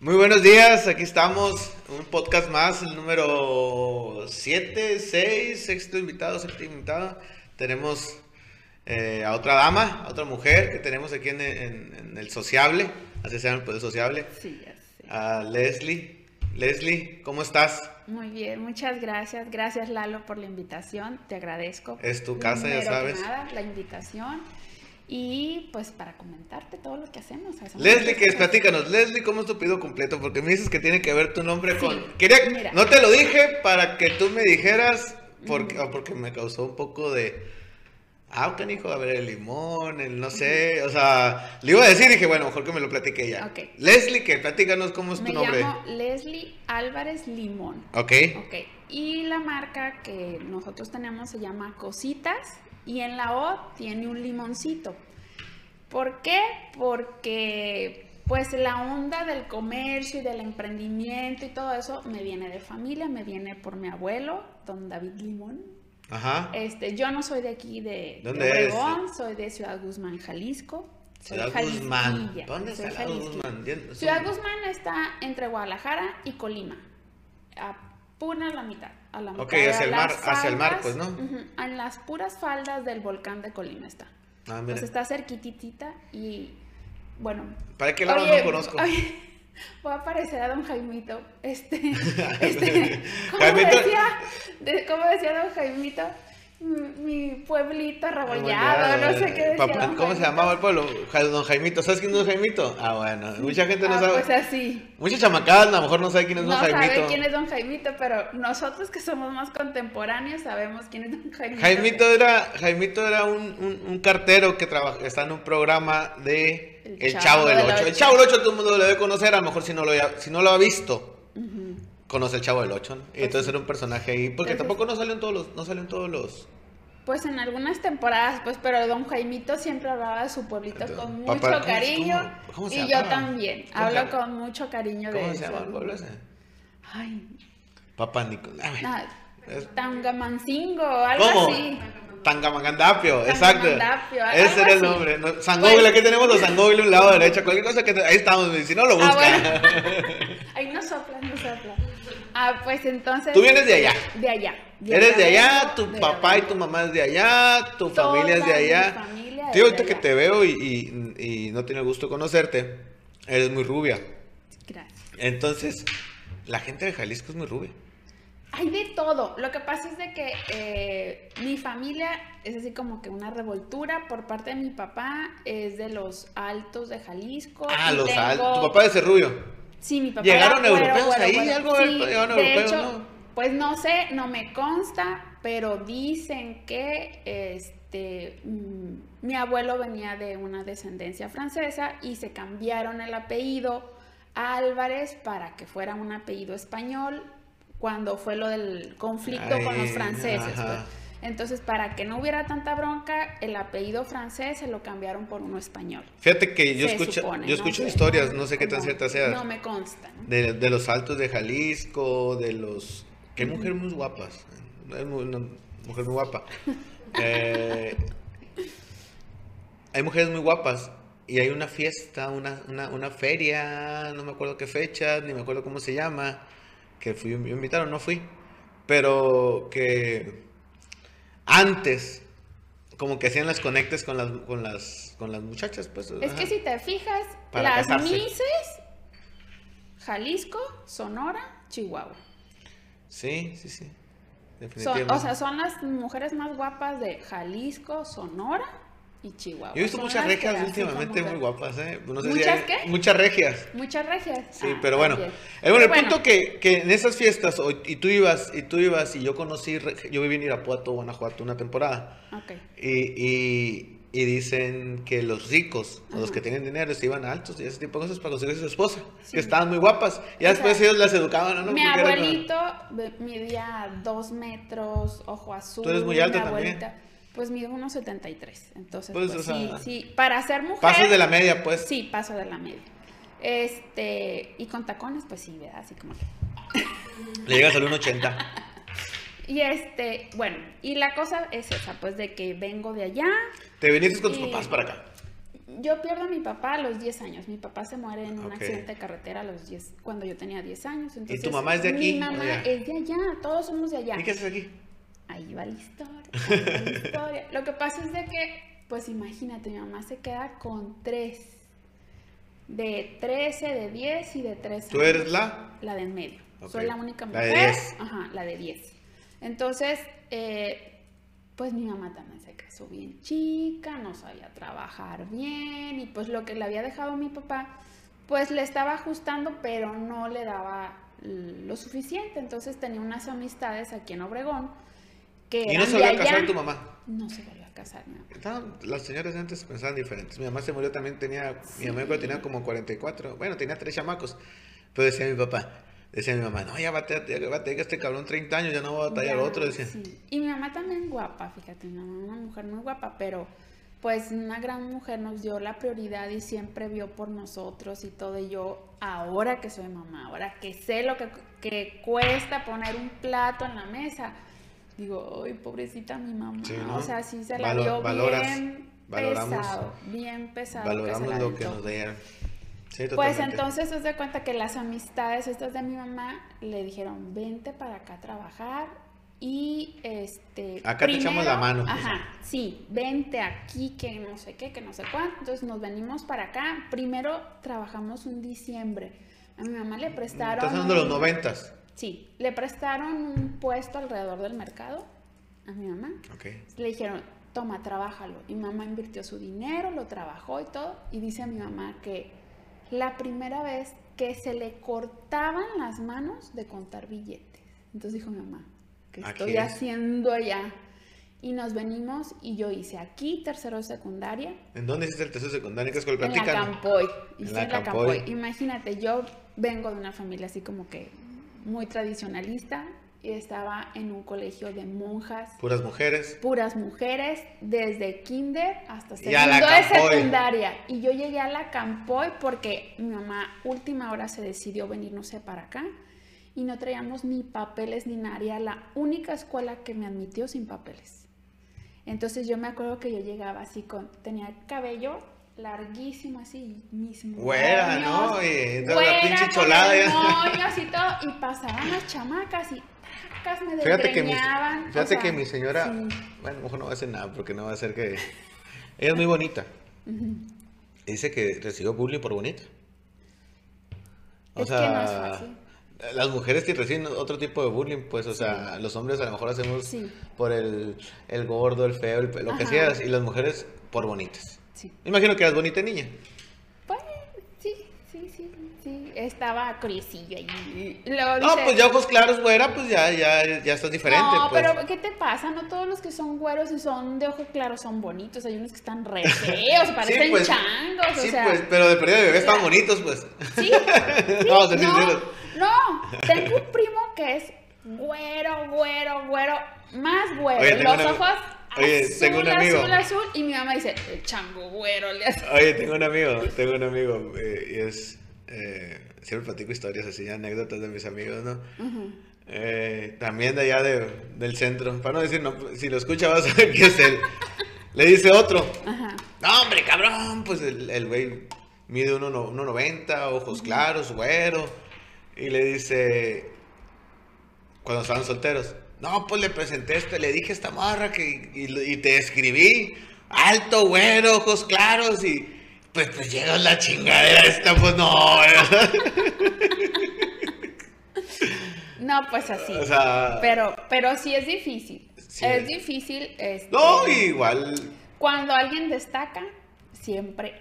Muy buenos días, aquí estamos, un podcast más, el número 7, 6, sexto invitado, séptimo invitado. Tenemos eh, a otra dama, a otra mujer que tenemos aquí en, en- en el sociable, así se llama el poder sociable, Sí, ya sé. a Leslie. Leslie, ¿cómo estás? Muy bien, muchas gracias. Gracias Lalo por la invitación, te agradezco. Es tu casa, ya que sabes. nada, la invitación y pues para comentarte todo lo que hacemos. hacemos Leslie, que platícanos, Leslie, ¿cómo es tu pedido completo? Porque me dices que tiene que ver tu nombre Sí, con... Quería... mira. No te lo dije para que tú me dijeras, porque, porque me causó un poco de... Ah, ok, hijo, a ver, el limón, el no sé, o sea, le iba a decir, dije, bueno, mejor que me lo platique ella. Leslie, que platícanos cómo es tu Me nombre. llamo Leslie Álvarez Limón. Ok, Ok, y la marca que nosotros tenemos se llama Cositas y en la O tiene un limoncito. ¿Por qué? Porque pues la onda del comercio y del emprendimiento y todo eso me viene de familia, me viene por mi abuelo, don David Limón. ajá. Este, yo no soy de aquí de, de ¿Dónde soy de Ciudad Guzmán, Jalisco. Soy Ciudad Guzmán. ¿Dónde está Ciudad. Guzmán? Ciudad Guzmán está entre Guadalajara y Colima. A pura la mitad. A la Ok, mitad, hacia a el mar- hacia el mar, pues, ¿no? en las puras faldas del volcán de Colima está. Ah, mira. Pues está cerquititita y bueno. ¿Para qué lado oye, no conozco? oye, voy a parecer a don Jaimito. Este, este, ¿cómo Jaimito- decía? De- ¿Cómo decía don Jaimito? Mi, pueblito arrabollado, Arrabollado, no sé qué decía. Papá, ¿Cómo se llamaba el pueblo? Don Jaimito. ¿Sabes quién es Don Jaimito? Ah, bueno. Mucha gente no Ah, sabe. Pues así. Muchas chamacadas a lo mejor no sabe quién es No Don Jaimito. sabe quién es Don Jaimito, pero nosotros que somos más contemporáneos sabemos quién es Don Jaimito. Jaimito era, Jaimito era un, un- un cartero que trabaja, está en un programa de El, El Chavo, Chavo del 8. El Ocho. Chavo del 8 todo el mundo lo debe conocer, a lo mejor si no lo, si no lo ha visto. Conoce el Chavo del 8. ¿no? Y entonces era un personaje ahí, porque Entonces- tampoco no salió en todos los, no salió en todos los... Pues en algunas temporadas, pues, pero Don Jaimito siempre hablaba de su pueblito con mucho Papá, ¿cómo- cariño. cómo- y yo también. ¿Cómo se Hablo con mucho cariño de ¿Cómo se llama el pueblo ese? Ay, Papá Nicolás. nada, Es- Tangamancingo, algo ¿Cómo? así. Tangamandapio, exacto. Ese era el nombre. ¿no? Pues- aquí tenemos los San Google un lado derecho. Cualquier cosa que te- ahí estamos, si no lo Ah, busca. bueno. Ay, no sopla, no sopla. Ah, pues entonces. Tú vienes de allá. De allá. Eres de allá, tu de papá y tu mamá es de allá, tu Toda familia es de mi allá. familia Tío, de ahorita que te veo y, y- y no tiene gusto conocerte, eres muy rubia. Gracias. Entonces, la gente de Jalisco es muy rubia. Hay de todo. Lo que pasa es de que eh, mi familia es así como que una revoltura. Por parte de mi papá es de los altos de Jalisco. Ah, los altos. Tu papá es rubio. Sí, mi papá. ¿Llegaron era europeos ahí? güero. Algo Sí, llegaron de europeos, hecho, ¿no? Pues no sé, no me consta, pero dicen que este mm, mi abuelo venía de una descendencia francesa y se cambiaron el apellido a Álvarez para que fuera un apellido español cuando fue lo del conflicto con los franceses. pues. Entonces, para que no hubiera tanta bronca, el apellido francés se lo cambiaron por uno español. Fíjate que yo escucho, supone, yo no escucho sé, historias, no sé qué tan ciertas sean. No me consta. De, de los altos de Jalisco, de los... Qué mujeres muy guapas. Una mujer muy guapa. Eh, hay mujeres muy guapas y hay una fiesta, una, una, una feria, no me acuerdo qué fecha, ni me acuerdo cómo se llama, que fui me invitaron, no fui, pero que antes como que hacían las conectes con las, con las, con las muchachas, pues. Es ajá. que si te fijas, Para las casarse. Mises, Jalisco, Sonora, Chihuahua. Sí, sí, sí. Son- Definitivamente. o sea, son las mujeres más guapas de Jalisco, Sonora y Chihuahua. Yo he visto muchas regias últimamente muy guapas, ¿eh? No sé si ¿Muchas hay- qué? Muchas regias. Muchas regias. Sí, Ah, pero bueno. El, bueno, el punto que, que en esas fiestas, o- y tú ibas, y tú ibas, y yo conocí, yo viví en Irapuato, Guanajuato, una temporada, Ok. y, y, y dicen que los ricos, o los Ajá. que tienen dinero, se iban altos y ese tipo de cosas para conseguir a su esposa, Sí. que estaban muy guapas, y O después sea, ellos las educaban, ¿no? Mi Porque eran- abuelito ve- medía dos metros, ojo azul. Tú eres muy alta mi también. abuelita, Pues mido unos 73. Entonces, Pues, pues, o sí, sea, sí. Para ser mujer. Pasas de la media, pues. Sí, paso de la media. Este, y con tacones, pues sí, ¿verdad? Así como que. Le llegas al 1.80. Y este, bueno, y la cosa es esa, pues de que vengo de allá. Te viniste con tus Y- papás para acá. yo pierdo a mi papá a los 10 años. Mi papá se muere en un accidente de carretera a los 10, cuando yo tenía 10 años. Entonces, tu mamá es de aquí, Mi mamá es de allá, todos somos de allá. ¿Y qué haces aquí? Ahí va la historia. ahí va la historia. Lo que pasa es de que, pues imagínate, mi mamá se queda con tres. De 13, de 10 y de 3 ¿Tú eres la? La de en medio. Ok. Soy la única La mujer. de 10. Ajá, la de 10. Entonces, eh, pues mi mamá también se casó bien chica, no sabía trabajar bien y pues lo que le había dejado mi papá, pues le estaba ajustando, pero no le daba lo suficiente. Entonces tenía unas amistades aquí en Obregón que ¿Y no se volvió a casar allá. tu mamá? No se volvió a casar mi mamá. No, las señoras antes pensaban diferentes. Mi mamá se murió también, tenía, mi mamá tenía como 44, bueno, tenía tres chamacos. Pero decía mi papá, decía mi mamá, no, ya va a tener va a tener este cabrón 30 años, ya no va a batallar Ya, otro, decía. sí. Y mi mamá también guapa, fíjate, mi mamá una mujer muy guapa, pero pues una gran mujer nos dio la prioridad y siempre vio por nosotros y todo. Y yo, ahora que soy mamá, ahora que sé lo que, que cuesta poner un plato en la mesa, digo, ay, pobrecita mi mamá. Sí, ¿no? O sea, sí se la Valo- dio valoras- bien valoramos- pesado, bien pesado. Valoramos la lo que nos dieron. Sí, Pues entonces se da cuenta que las amistades estas de mi mamá le dijeron, vente para acá a trabajar y este... Acá te echamos la mano, pues. Ajá, sí, vente aquí que no sé qué, que no sé cuánto. Entonces nos venimos para acá. Primero trabajamos un diciembre. A mi mamá le prestaron... Estás hablando de los noventas. Sí, le prestaron un puesto alrededor del mercado a mi mamá. Ok. Le dijeron, toma, trabájalo. Y mamá invirtió su dinero, lo trabajó y todo. Y dice a mi mamá que la primera vez que se le cortaban las manos de contar billetes. Entonces dijo mi mamá, ¿qué estoy es. haciendo allá? Y nos venimos y yo hice aquí tercero de secundaria ¿En dónde hiciste el tercero secundario? ¿En qué escuela? en la. Campoy. En Hice la en la Campoy. Campoy. Imagínate, yo vengo de una familia así como que muy tradicionalista estaba en un colegio de monjas Puras mujeres. puras mujeres, desde kinder hasta segundo de secundaria. Y yo llegué a la Campoy porque mi mamá última hora se decidió venir, no sé, para acá. Y no traíamos ni papeles ni nada. Era la única escuela que me admitió sin papeles. Entonces yo me acuerdo que yo llegaba así con, tenía el cabello larguísimo así, mis Güera, ¿no? Y la güera, pinche con cholada y todo, y pasaban las chamacas y tacas me Fíjate que mi, o fíjate sea, que mi señora, sí. bueno, a lo mejor no va a hacer nada porque no va a hacer que... Ella es muy bonita. Dice que recibió bullying por bonita. O Es que sea, no es fácil. las mujeres que reciben otro tipo de bullying, pues, o sea, los hombres a lo mejor hacemos Sí. por el, el gordo, el feo, el, lo que seas, y las mujeres por bonitas. Sí. Imagino que eras bonita niña. Pues, sí, sí, sí, sí. Estaba curiosillo ahí. Luego No, dice, pues ya ojos claros, güera, pues ya, ya, ya estás diferente. No, pues. pero ¿qué te pasa? No todos los que son güeros y son de ojo claro son bonitos. Hay unos que están re feos, parecen pues, changos. Sí, o sea, pues, pero de pérdida de bebé estaban bonitos, pues. Sí, sí, Vamos a ser no, sinceros. no, tengo un primo que es güero, güero, güero, más güero. Oye, los una- ojos oye, azul, tengo un amigo. azul, azul. Y mi mamá dice, el chango güero le hace. Oye, tengo un amigo, tengo un amigo, eh, y es, eh, siempre platico historias así, anécdotas de mis amigos, ¿no? Eh, también de allá de- del centro, para no decir, no, si lo escucha vas a ver que es él. Le dice otro, Ajá. no hombre, cabrón, pues el el güey mide 1,90, ojos claros, güero, y le dice, cuando estaban solteros, no, pues le presenté este, le dije a esta morra que, y, y te escribí, alto, güero, ojos claros, y pues, pues llega la chingadera esta, pues no. No, pues así. o sea, Pero, pero sí es difícil. Sí. Es difícil. este, no, igual, Cuando alguien destaca, siempre.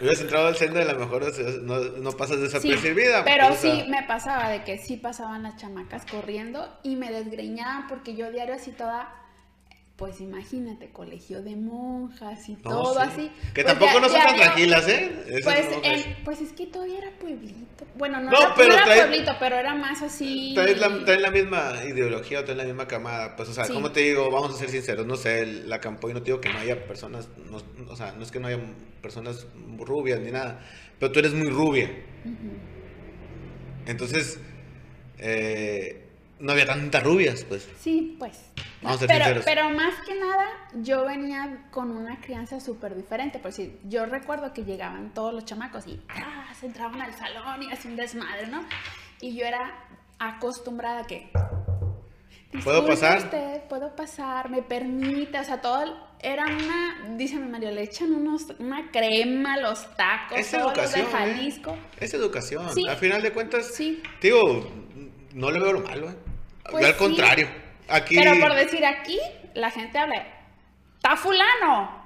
Hubieras entrado al senda de la mejor, o sea, no, no pasas Sí, desapercibida. pero sí me pasaba de que sí pasaban las chamacas corriendo y me desgreñaban porque yo diario así toda. Pues imagínate, colegio de monjas y no, todo sí. así. Que Pues tampoco no son tan tranquilas, ¿eh? Esas Pues, en- pues es que todavía era pueblito. Bueno, no, No, era, no pero era trae- pueblito, pero era más así. Traes la, la misma ideología, traes la misma camada. Pues, o sea, Sí. como te digo, vamos a ser sinceros, no sé, la Campoy no te digo que no haya personas, no, o sea, no es que no haya personas rubias ni nada, pero tú eres muy rubia. Entonces, eh, no había tantas rubias, pues. Sí, pues. Vamos a ser pero, pero más que nada, yo venía con una crianza súper diferente. Por si yo recuerdo que llegaban todos los chamacos y ¡ah! se entraban al salón y hacían desmadre, ¿no? Y yo era acostumbrada a que. ¿Puedo "Disculpe pasar?" Usted, puedo pasar, me permite, o sea, todo era una, dice mi Mario, le echan unos, una crema a los tacos, Es todos los de educación. ¿eh? Jalisco. Es educación. Sí. Al final de cuentas, Sí. digo, no le veo lo malo, ¿eh? Pues Yo al sí. contrario. Aquí. Pero por decir aquí, la gente habla, ¡está fulano!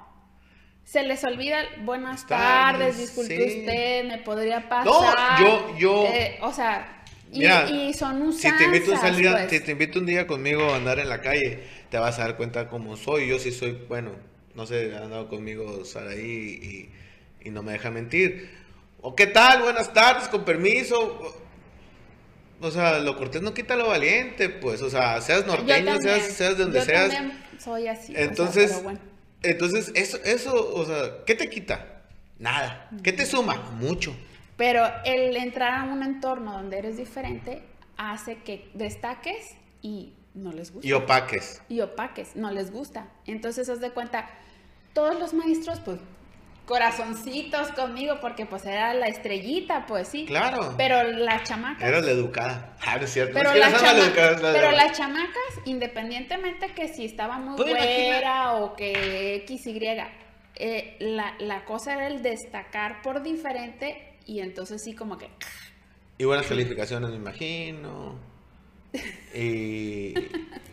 Se les olvida, buenas Está, tardes, disculpe sí. usted, me podría pasar. No, yo- yo- Eh, o sea, y, Mira, y son Si usanzas, te invito un salida, pues. si te invito un día conmigo a andar en la calle, te vas a dar cuenta cómo soy. Yo sí soy, bueno, no sé, ha andado conmigo Saraí y, y no me deja mentir. O qué tal, buenas tardes, con permiso. O sea, lo cortés no quita lo valiente, pues. O sea, seas norteño, también, seas, seas de donde yo seas. también soy así. o sea, Entonces, pero bueno. entonces eso, eso, o sea, ¿qué te quita? Nada. ¿Qué te suma? Mucho. Pero el entrar a un entorno donde eres diferente hace que destaques y no les gusta. Y opaques. y opaques, no les gusta. Entonces, haz de cuenta, todos los maestros, pues, corazoncitos conmigo, porque pues era la estrellita, pues sí. Claro. Pero las chamacas. Eras la educada. Ah, no es cierto. pero, es que las chama- pero las chamacas, independientemente que si estaba muy güera o que X, Y, eh, la, la cosa era el destacar por diferente y entonces sí como que... Y buenas calificaciones, me imagino. Y,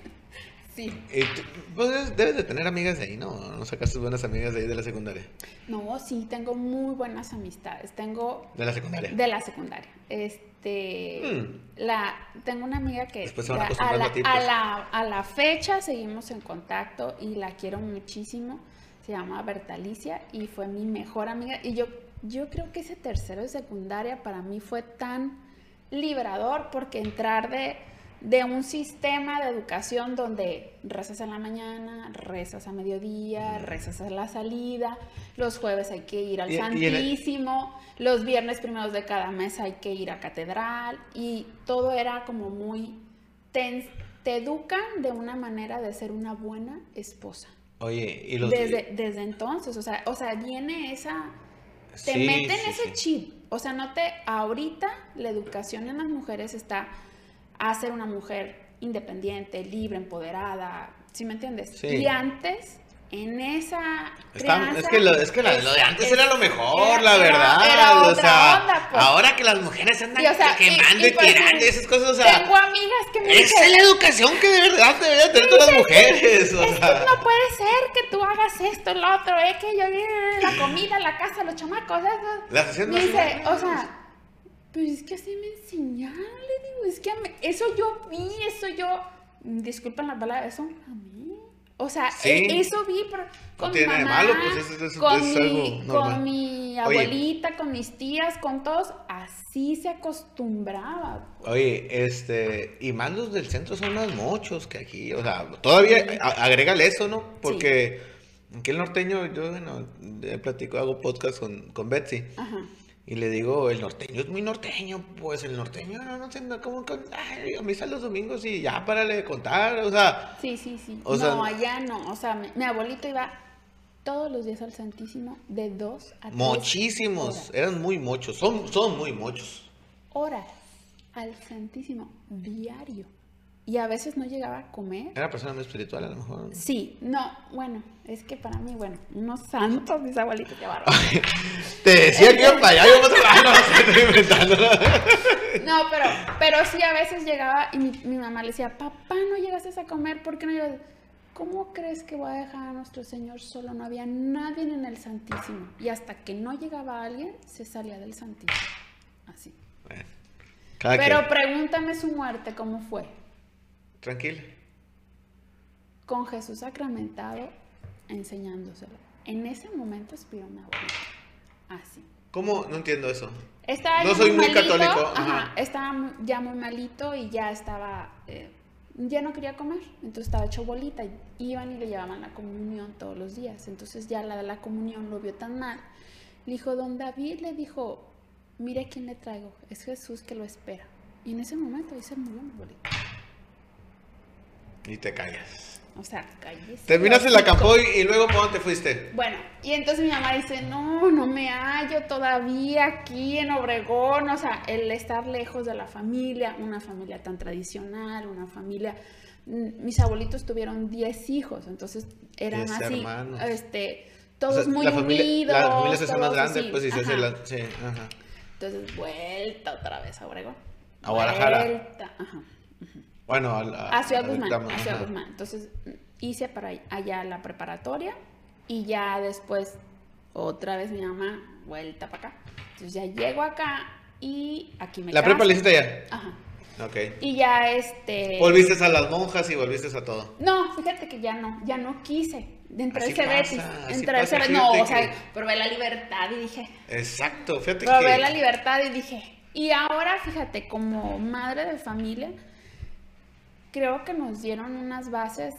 Sí. tú, pues, debes de tener amigas de ahí, ¿no? ¿No sacaste buenas amigas de ahí de la secundaria? No, sí, tengo muy buenas amistades. Tengo De la secundaria. De la secundaria. Este, Mm. la, tengo una amiga que Después se van la- a, la, a ti, a la, a la fecha seguimos en contacto y la quiero muchísimo. Se llama Bertalicia y fue mi mejor amiga. Y yo, yo creo que ese tercero de secundaria para mí fue tan liberador porque entrar de, de un sistema de educación donde rezas en la mañana, rezas a mediodía, rezas a la salida, los jueves hay que ir al Y- y en el- Santísimo, los viernes primeros de cada mes hay que ir a catedral y todo era como muy... Te, te educan de una manera de ser una buena esposa. Oye, y los... Desde, desde entonces, o sea, o sea, viene esa... Te Sí, meten sí, ese sí. chip. O sea, no te... Ahorita la educación en las mujeres está a ser una mujer independiente, libre, empoderada, ¿sí me entiendes? Sí. Y antes, en esa... Está- crianza, es que, lo, es que es- lo de antes es- era lo mejor, era- la verdad. era o otra sea, onda, pues. ahora que las mujeres andan Y, o sea, quemando y, y- y, pues, tirando esas cosas, o sea, Tengo amigas que me esa es la educación que de verdad deberían tener todas las mujeres. O sea, no puede ser que tú hagas esto, lo otro, es que yo la comida, la casa, los chamacos, eso. Las hacían Me dice, o sea, pero es que así me enseñaron, le digo, es que a mí- eso yo vi, eso yo, disculpen la palabra, eso a mí. O sea, Sí. e- eso vi por- con mi tiene de mamá, malo, pues, eso- eso- con, eso mi, con mi Oye. abuelita, con mis tías, con todos, así se acostumbraba. Oye, este, y más los del centro son más mochos que aquí, o sea, todavía a- agrégale eso, ¿no? Porque aquí el norteño, yo, bueno, platico, hago podcast con, con Betsy, Ajá. Y le digo, el norteño es muy norteño, pues el norteño, no, no sé, no, como, con- ay, a misa los domingos y ya, párale de contar, o sea, Sí, sí, sí. O sea, no, allá no. O sea, mi, mi abuelito iba todos los días al Santísimo de dos a tres muchísimos, horas. eran muy mochos, son, son muy mochos. Horas al Santísimo diario. Y a veces no llegaba a comer. Era persona muy espiritual a lo mejor. Sí, no, bueno, es que para mí, bueno, unos santos, mis abuelitos, bárbaro. Te decía que iba para allá, yo no, estoy inventando. No, pero, pero sí a veces llegaba y mi, mi mamá le decía, papá, no llegaste a comer, ¿por qué no? ¿Cómo crees que voy a dejar a nuestro Señor solo? No había nadie en el Santísimo. Y hasta que no llegaba alguien, se salía del Santísimo. Así. Bueno, Pero quien. pregúntame su muerte, ¿cómo fue? Tranquila. Con Jesús sacramentado enseñándoselo. En ese momento expiró mi abuelita. Así. ¿Cómo? No entiendo eso. Estaba No soy muy malito, católico, Ajá, ajá. estaba ya muy malito y ya estaba. eh, ya no quería comer, entonces estaba hecho bolita. Iban y le llevaban la comunión todos los días. Entonces ya la de la comunión lo vio tan mal. Le dijo, don David, le dijo, mire quién le traigo, es Jesús que lo espera. Y en ese momento ahí se murió mi abuelita. Y te callas. O sea, cállese. Terminaste la Campoy y luego ¿por dónde te fuiste? Bueno, y entonces mi mamá dice, no, no me hallo todavía aquí en Obregón, o sea, el estar lejos de la familia, una familia tan tradicional, una familia, mm, mis abuelitos tuvieron 10 hijos, entonces eran Diez así, hermanos. este, O todos sea, muy la familia, unidos. La familia se hace más grande, así, pues y se hace la... Sí, ajá. Entonces, vuelta otra vez a Obregón. A Guadalajara. Vuelta, ajá. Bueno, a, A Ciudad al Guzmán, a Ciudad. Guzmán. Entonces hice para allá la preparatoria y ya después otra vez mi mamá vuelta para acá. Entonces ya llego acá y aquí me La caso. prepa la hiciste allá. Ajá. Ok. Y ya este... Volviste a las monjas y volviste a todo. No, fíjate que ya no, ya no quise. Entré Así así Entré al pasa, Cebetis. No, o sea, que- probé la libertad y dije, Exacto, fíjate probé que... la libertad y dije, y ahora fíjate, como madre de familia, creo que nos dieron unas bases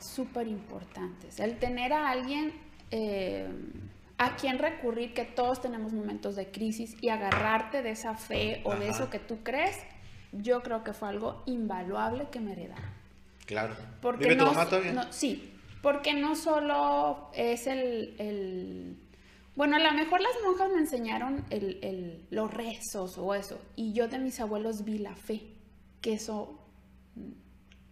súper importantes. El tener a alguien eh, a quien recurrir, que todos tenemos momentos de crisis y agarrarte de esa fe o de eso que tú crees, yo creo que fue algo invaluable que me heredaron. Claro. Porque ¿Vive tu no, mamá todavía? no- sí, porque no solo es el, el- Bueno, a lo mejor las monjas me enseñaron el, el- los rezos o eso, y yo de mis abuelos vi la fe, que eso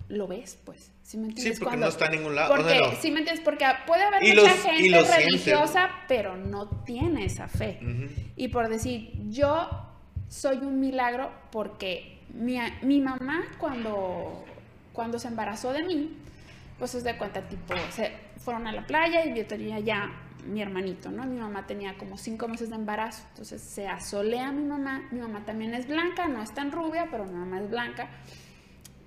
lo ves, pues. ¿Sí, me entiendes? porque no está en ningún lado, o Porque, sea, no. sí me entiendes, porque puede haber Y mucha los- gente siente. religiosa, pero no tiene esa fe. Ujú. Y por decir, yo soy un milagro porque mi, mi mamá cuando, cuando se embarazó de mí, pues se de cuenta, tipo, se fueron a la playa y yo tenía ya mi hermanito, ¿no? Mi mamá tenía como cinco meses de embarazo, entonces se asolea mi mamá, mi mamá también es blanca, no es tan rubia, pero mi mamá es blanca,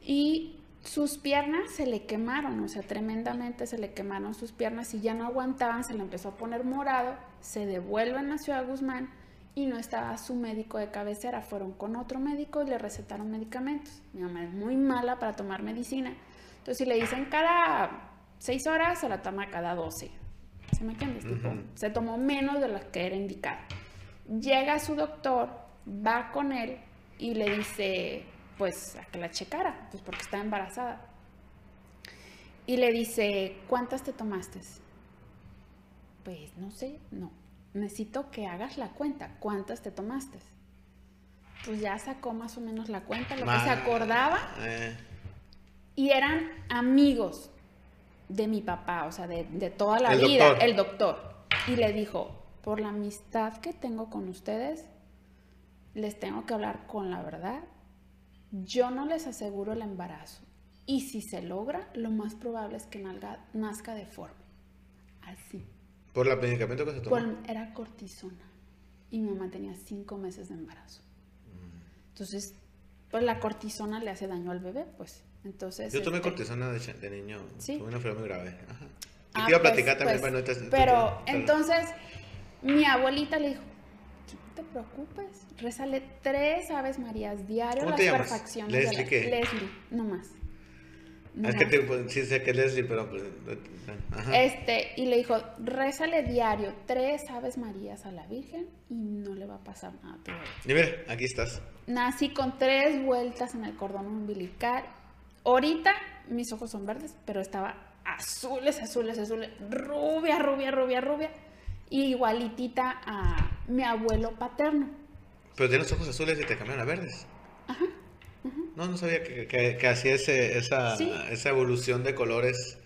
y sus piernas se le quemaron, o sea, tremendamente se le quemaron sus piernas y ya no aguantaban, se le empezó a poner morado, se devuelven a Ciudad Guzmán y no estaba su médico de cabecera, fueron con otro médico y le recetaron medicamentos. Mi mamá es muy mala para tomar medicina, entonces si le dicen cada seis horas, se la toma cada 12. ¿Sí me entiendes? Tipo, se tomó menos de lo que era indicado. Llega su doctor, va con él y le dice, pues, a que la checara, pues porque está embarazada. Y le dice, ¿cuántas te tomaste? Pues no sé, no. Necesito que hagas la cuenta. ¿Cuántas te tomaste? Pues ya sacó más o menos la cuenta, lo que se acordaba. eh, Y eran amigos de mi papá, o sea, de, de toda la El vida, doctor. el doctor. Y le dijo, por la amistad que tengo con ustedes, les tengo que hablar con la verdad. Yo no les aseguro el embarazo. Y si se logra, lo más probable es que nalga- nazca deforme. Así. por el medicamento que se tomó. Por- era cortisona. Y mi mamá tenía cinco meses de embarazo. Entonces, pues la cortisona le hace daño al bebé, pues. Entonces. Yo tomé este, cortisona de, niño. ¿Sí? Tuve una enfermedad muy grave. Ajá. Y Ah, te iba a pues, platicar también, pues, Pero entonces mi abuelita le dijo, te preocupes, rezale tres Aves Marías diario ¿Cómo las te llamas? perfecciones ¿Leslie de la... qué? Leslie, no más. Es que te, pues, sí sé que es Leslie, pero... pues, Ajá. Este, y le dijo, rézale diario tres Aves Marías a la Virgen y no le va a pasar nada a tu bebé". Y mira, aquí estás. Nací con tres vueltas en el cordón umbilical. Ahorita mis ojos son verdes, pero estaba azules, azules, azules, rubia, rubia, rubia, rubia. Y igualitita a mi abuelo paterno. Pero tienes ojos azules y te cambiaron a verdes. No, no sabía que, que, que hacía ese, esa, Sí. esa evolución de colores.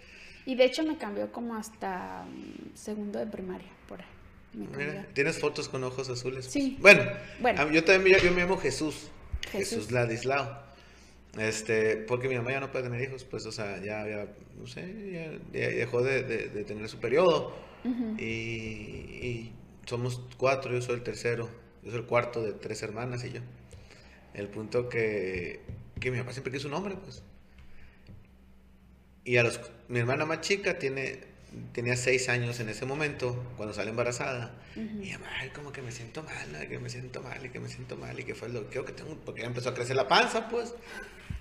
Y de hecho me cambió como hasta mm, segundo de primaria, por ahí. Mira, tienes fotos con ojos azules. Sí. Bueno, Bueno. yo también yo me llamo Jesús. Jesús. Jesús Ladislao. Este, porque mi mamá ya no puede tener hijos, pues, o sea, ya, ya no sé, ya, ya dejó de, de- de tener su periodo. Y, y somos cuatro, yo soy el tercero, yo soy el cuarto de tres hermanas y yo. El punto que, que mi papá siempre quiso un hombre, pues. Y a los, mi hermana más chica tiene, tenía seis años en ese momento, cuando sale embarazada. Y mamá, ay, como que me siento mal, ay, que me siento mal, y que me siento mal, y que fue lo creo que tengo, porque ya empezó a crecer la panza, pues.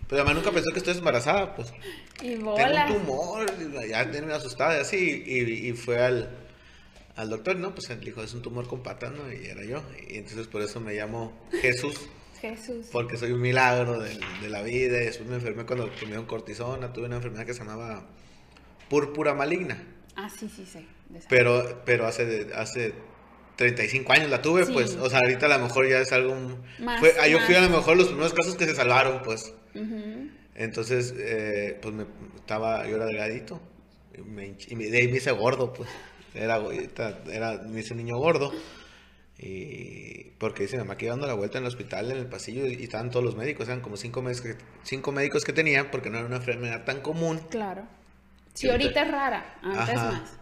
Pero además nunca pensó que estoy embarazada, pues. Y Tengo bola. un tumor, y ya una asustada, y así, y, y fue al, al doctor, ¿no? Pues él dijo, es un tumor con patas, ¿no? Y era yo, y entonces por eso me llamo Jesús. Jesús. Porque soy un milagro de, de la vida. Y después me enfermé cuando me dieron cortisona. Tuve una enfermedad que se llamaba púrpura maligna. Ah, sí, sí, sí. Pero, pero hace, hace 35 años la tuve, Sí. pues. O sea, ahorita a lo mejor ya es algo... Más- fue, ah, yo fui a lo mejor los primeros casos que se salvaron, pues. Entonces, eh, pues me, estaba, yo era delgadito. Y, me, y de ahí me hice gordo, pues. Era, era, me hice un niño gordo. Y porque dice mi mamá que iba dando la vuelta en el hospital, en el pasillo, y, estaban todos los médicos. Eran como cinco médicos, que, cinco médicos que tenía, porque no era una enfermedad tan común. Claro. Sí, Sí, ahorita- es rara, antes Ajá. más.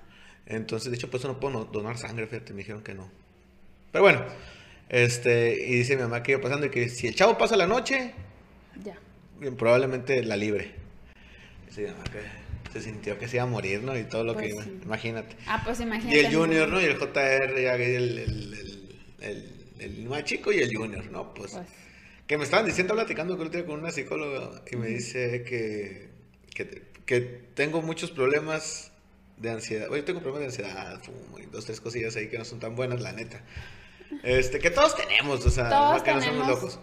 Entonces, de hecho, pues no puedo donar sangre, fíjate, me dijeron que no. Pero bueno, este, y dice mi mamá que iba pasando y que si el chavo pasa la noche, Ya. probablemente la libre. Dice mi mamá que se sintió que se iba a morir, ¿no? Y todo lo que Pues iba, sí. imagínate. Ah, pues imagínate. Y el Junior, ¿no? Y el JR, ya, el, el, el, el- más chico y el Junior, ¿no? Pues, Pues, que me estaban diciendo, platicando con, con una psicóloga y me dice que, que, que tengo muchos problemas de ansiedad. Oye, tengo problemas de ansiedad, fumo y dos, tres cosillas ahí que no son tan buenas, la neta. Este, que todos tenemos, o sea, no que no somos locos.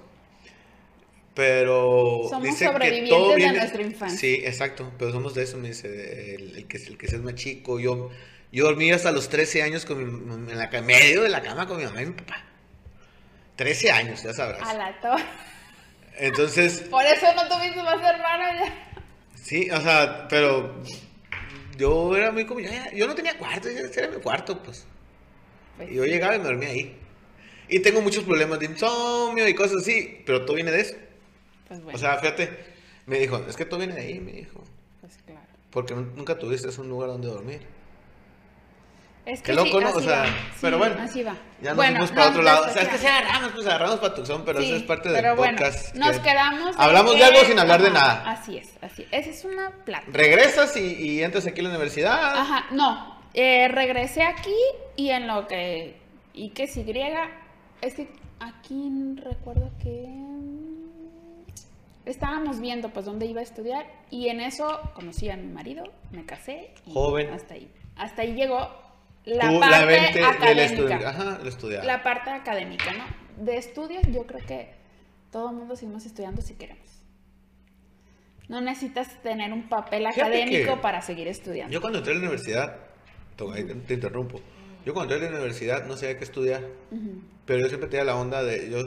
Pero Somos dice que sobrevivientes todo de viene... nuestra infancia. Sí, exacto, pero somos de eso, me dice, el, el que, el que es más chico. Yo, yo dormí hasta los 13 años con mi- en la, medio de la cama con mi mamá y mi papá. 13 años, ya sabrás. a la torre. Entonces, Por eso no tuviste más hermanos ya. sí, o sea, pero yo era muy como, yo no tenía cuarto, ese era mi cuarto, pues. Pues Y yo llegaba y me dormía ahí. Y tengo muchos problemas de insomnio y cosas así, pero todo viene de eso. Pues bueno, O sea, fíjate, me dijo, es que todo viene de ahí, me dijo. pues claro. Porque nun- nunca tuviste un lugar donde dormir. Es Qué que loco, sí, ¿no? O sea, va. pero Sí, bueno, Así va. Ya nos bueno, fuimos para no, otro lado. O sea, es que se agarramos, pues agarramos para Tucson, pero Sí, eso es parte del pero bueno, podcast. nos que- quedamos. Hablamos de que- algo sin hablar de nada. Así es, así. Esa es una plata. Regresas y, y entras aquí a la universidad. Ajá, no. eh, regresé aquí y en lo que. Y que si griega. Es que aquí recuerdo que. Estábamos viendo pues dónde iba a estudiar y en eso conocí a mi marido, me casé. Y Joven. Hasta ahí. Hasta ahí llegó la Tú, parte del académica. Ajá, estudiar. La parte académica, ¿no? De estudios, yo creo que todo el mundo seguimos estudiando si queremos. No necesitas tener un papel académico para seguir estudiando. Yo cuando entré a la universidad, te, te interrumpo. Yo cuando entré a la universidad no sabía qué estudiar, Ujú. pero yo siempre tenía la onda de yo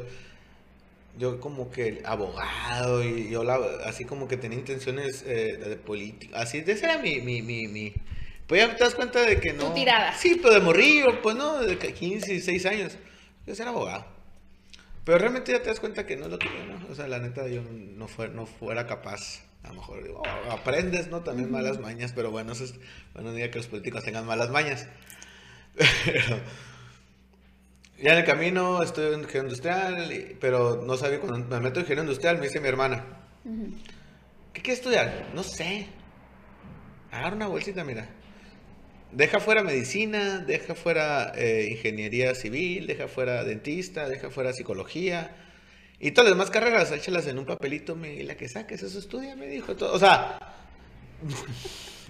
yo como que abogado y yo la- así como que tenía intenciones eh, de política, así de ese era mi mi mi, mi pues ya te das cuenta de que no Tu tirada. Sí, pero de morrillo, pues no, de que 15, 16 años. Yo ser abogado. Pero realmente ya te das cuenta que no es lo que yo, ¿no? O sea, la neta yo no, fue, no fuera capaz. A lo mejor digo, "Oh, aprendes, ¿no? También malas mañas, pero bueno, eso es, bueno, no diga que los políticos tengan malas mañas. Pero ya en el camino estoy en ingeniero industrial, pero no sabía, cuando me meto en ingeniero industrial, me dice mi hermana. ¿qué quieres estudiar? No sé. Agarra una bolsita, mira. Deja fuera medicina, deja fuera eh, ingeniería civil, deja fuera dentista, deja fuera psicología. Y todas las demás carreras, échalas en un papelito, me, y la que saques, eso estudia, me dijo. todo. O sea,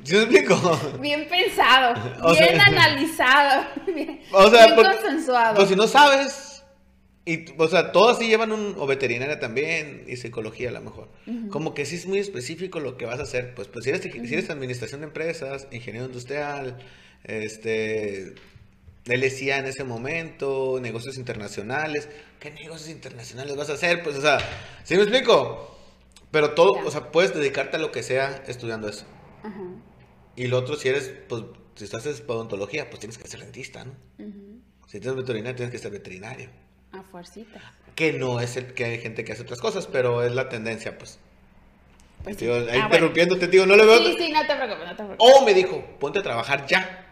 ¿sí me explico? Bien pensado, O bien sea- analizado, bien, O sea, bien porque- consensuado. Pues si no sabes, y, o sea, todas sí llevan un, o veterinaria también, y psicología a lo mejor. Como que sí es muy específico lo que vas a hacer. Pues, pues si, eres, si eres administración de empresas, ingeniero industrial, este, LSIA en ese momento, negocios internacionales, ¿qué negocios internacionales vas a hacer? Pues, o sea, ¿sí me explico? Pero todo, Ya. o sea, puedes dedicarte a lo que sea estudiando eso. Ajá, Y lo otro, si eres, pues, si estás en odontología, pues tienes que ser dentista, ¿no? ujú. Si tienes veterinario, tienes que ser veterinario. A fuercita. Que no es el que hay gente que hace otras cosas, pero es la tendencia, pues. Pues Digo, sí. ahí Ah, bueno. interrumpiéndote, digo, no le veo. Sí, sí, no te preocupes, no te preocupes. O me dijo, ponte a trabajar ya.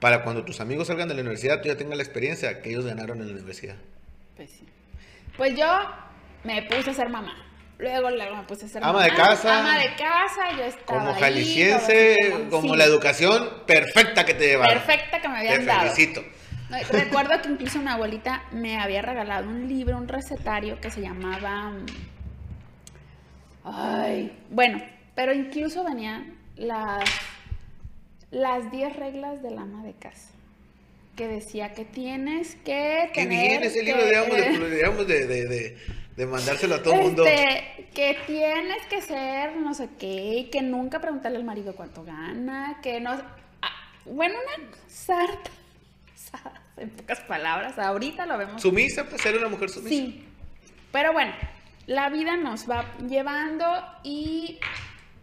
Para cuando tus amigos salgan de la universidad, tú ya tengas la experiencia que ellos ganaron en la universidad. Pues sí. Pues yo me puse a ser mamá. Luego, luego me puse a ser Ama mamá. de casa. Ama de casa, yo estaba Como jalisciense, como sí. la educación perfecta que te llevaron. Perfecta que me Te habían dado. felicito. Recuerdo que incluso mi abuelita me había regalado un libro, un recetario que se llamaba. mm, Ay, bueno, pero incluso venían las las 10 reglas del ama de casa. que decía que tienes que Qué tener... bien, ese que- libro deberíamos, de, deberíamos de, de, de- de mandárselo a todo el mundo. Este, que tienes que ser no sé qué, que nunca preguntarle al marido cuánto gana, que no... ah, bueno, una sarta, en pocas palabras, ahorita lo vemos. Sumisa, pues ser una mujer sumisa. Sí, pero bueno, la vida nos va llevando y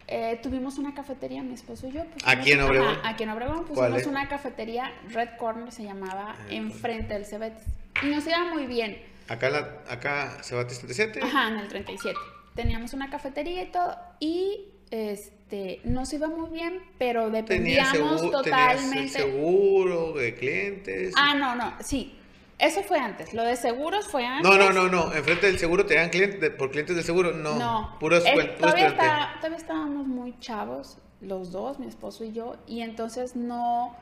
eh, tuvimos una cafetería, mi esposo y yo. ¿Aquí en Obregón? aquí en Obregón ¿Cuál pusimos es? una cafetería, Red Corner se llamaba, Ah, enfrente del Cebetis. Y nos iba muy bien. Acá, la, acá se bate 77. Ajá, en el 37. Teníamos una cafetería y todo. Y este nos iba muy bien, pero dependíamos seguro, tenías el totalmente. seguro de clientes. Ah, no, no, sí. Eso fue antes. Lo de seguros fue antes. no, no, no, no. Enfrente del seguro te dan clientes por clientes del seguro. No. No. Puro Eh, escuel- puro todavía, está- todavía estábamos muy chavos, los dos, mi esposo y yo, y entonces no,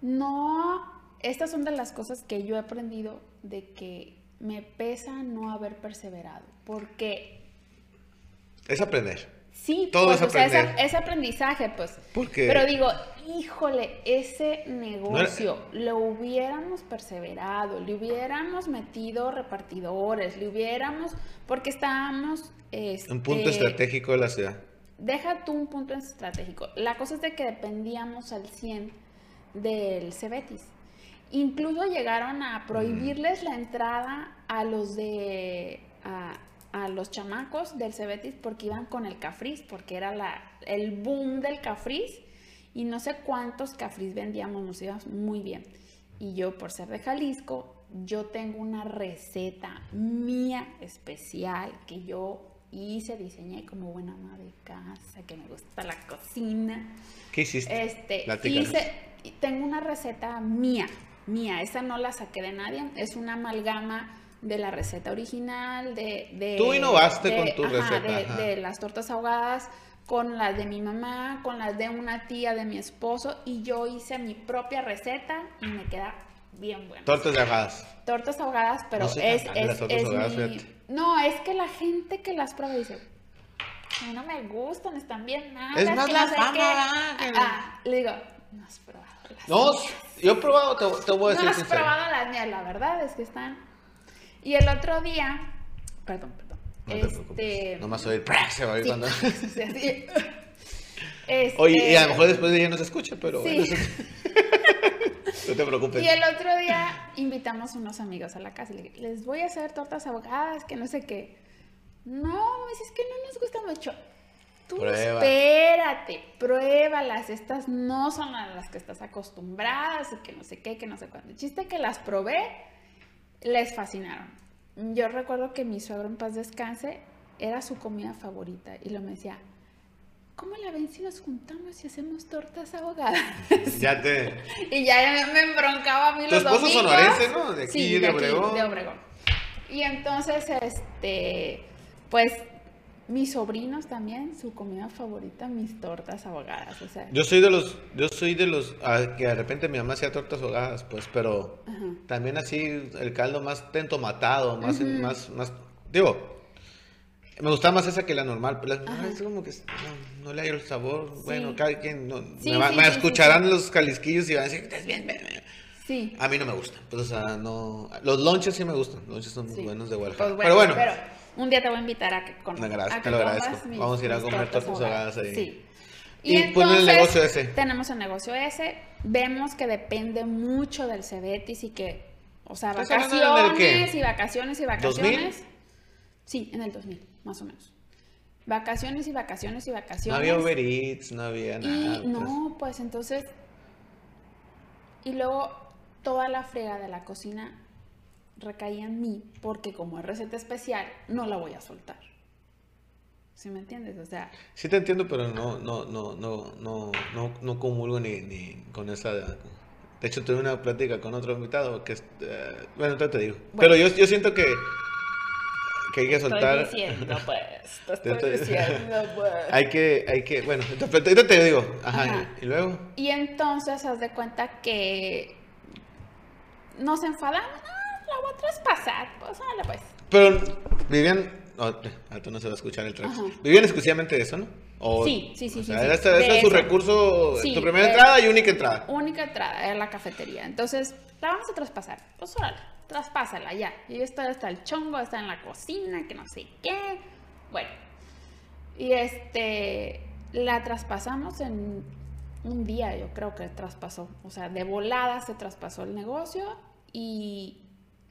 no, estas son de las cosas que yo he aprendido de que me pesa no haber perseverado, porque Es aprender. sí, Todo pues, es o sea, aprender. es aprendizaje, pues. Porque- Pero digo, híjole, ese negocio, lo hubiéramos perseverado, le hubiéramos metido repartidores, le hubiéramos, porque estábamos... Un punto este, estratégico de la ciudad. Deja tú un punto estratégico. La cosa es de que dependíamos al 100 del Cebetis. Incluso llegaron a prohibirles la entrada a los de a, a los chamacos del Cebetis porque iban con el cafriz, porque era la, el boom del cafriz y no sé cuántos cafriz vendíamos, nos íbamos muy bien. Y yo por ser de Jalisco, yo tengo una receta mía especial que yo hice, diseñé como buena ama de casa, que me gusta la cocina. ¿Qué hiciste? Este, Platícanos. hice, tengo una receta mía, mía, esa no la saqué de nadie, es una amalgama de la receta original, de... de Tú innovaste de- con tu ajá, receta, De, ajá. de las tortas ahogadas, con las de mi mamá, con las de una tía de mi esposo, y yo hice mi propia receta y me queda bien buena. Tortas ahogadas. Tortas ahogadas, pero No es, es, es ahogadas, mi- fíjate. No, es que la gente que las prueba dice, "A mí no me gustan, están bien malas. Es más que la no sé fama, qué". ¿verdad? Que- Ah, le digo, no has probado No, mías". yo he probado, te, te voy a No decir has sincero. probado las mías, la verdad es que están... Y el otro día, perdón, perdón. No te este. Nomás oír, se va a oír sí, cuando... sí, así. Este, Oye, y a lo mejor después de ella no se escucha, pero Sí. bueno, no te preocupes. Y el otro día invitamos unos amigos a la casa y le dije, les voy a hacer tortas ahogadas, que no sé qué. No, es que no nos gustan mucho. Tú Prueba. espérate, pruébalas. Estas no son a las que estás acostumbradas y que no sé qué, que no sé cuándo. El chiste que las probé, les fascinaron. Yo recuerdo que mi suegro en paz descanse era su comida favorita y lo me decía, ¿cómo la ven si nos juntamos y hacemos tortas ahogadas? Ya te... Y ya me embroncaba a mí Tu los esposo domingos. sonorense, ¿no? De aquí, sí, de aquí, Obregón. de Obregón. Y entonces, este, pues, mis sobrinos también, su comida favorita, mis tortas ahogadas, o sea. Yo soy de los, yo soy de los ah, que de repente mi mamá hacía tortas ahogadas, pues, pero Ajá. también así el caldo más entomatado, más, más, más, digo, me gustaba más esa que la normal, pero la es como que no, no le hay el sabor, bueno, cada quien, no, Sí, me, va- sí, me escucharán los calisquillos y van a decir, estás bien, bien, bien". Sí. A mí no me gusta, pues, o sea, no, los lonches sí me gustan, los lonches son muy buenos de Guadalajara, Pues pero bueno, Pero un día te voy a invitar a que con, a que te lo agradezco. mis- Vamos a ir a comer tortas ahogadas ahí. Sí. Y poner el negocio ese. Tenemos el negocio ese. Vemos que depende mucho del Cebetis y que, o sea, vacaciones y vacaciones y vacaciones. ¿2000? Sí, en el 2000, más o menos. Vacaciones y vacaciones y no vacaciones. había Uber Eats, no había nada. Y pues. no, pues entonces. Y luego toda la frega de la cocina recaía en mí, porque como es receta especial, no la voy a soltar. ¿Sí me entiendes? O sea, Sí te entiendo, pero no, no, no, no, no, no, no comulgo ni, ni con esa. De hecho, tuve una plática con otro invitado que, es, eh, bueno, te digo. Bueno. Pero yo, yo siento que, que hay que soltar. estoy diciendo, pues. Te estoy estoy- diciendo, pues. Hay que, hay que, bueno, entonces, te digo, ajá, Ajá. y, y luego, Y entonces haz de cuenta que nos enfadamos. La voy a traspasar. Pues, órale, pues. pero vivían, no, ah, tú no se va a escuchar el track. Ajá. Vivían exclusivamente de eso, ¿no? O, Sí, sí, sí, o sí, sea, sí. Es su eso. recurso, Sí, tu primera entrada y única entrada. Única entrada era la cafetería. Entonces, la vamos a traspasar. Pues órale, traspásala ya. Estoy hasta el chongo, está en la cocina, que no sé qué. Bueno. Y este, la traspasamos en un día, yo creo que traspasó. O sea, de volada se traspasó el negocio y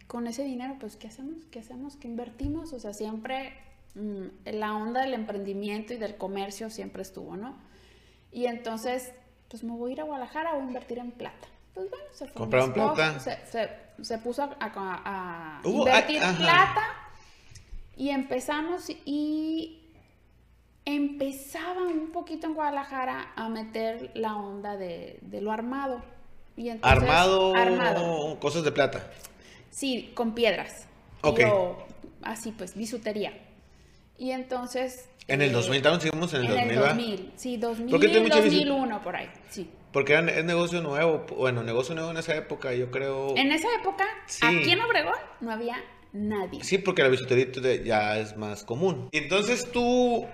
con ese dinero, pues, ¿qué hacemos? ¿Qué hacemos? ¿Qué invertimos? O sea, siempre mm, la onda del emprendimiento y del comercio siempre estuvo, ¿no? Y entonces, pues me voy a ir a Guadalajara o invertir en plata. Pues bueno, se fue. Compraron plata. Se, se- se puso a, a- a invertir plata y empezamos y empezaba un poquito en Guadalajara a meter la onda de, de lo armado. Y entonces, Armado, Armado. cosas de plata. Sí, con piedras. Ok. Pero, así pues, bisutería. Y entonces... En el eh, 2000, también seguimos en el en 2000, el ¿va? 2000, sí, 2000, ¿Por qué tiene mucha bisu- 2001 por ahí, sí. Porque era- es negocio nuevo. Bueno, negocio nuevo en esa época, yo creo. En esa época, Sí. aquí en Obregón, no había nadie. Sí, porque la bisutería te- ya es más común. Entonces tú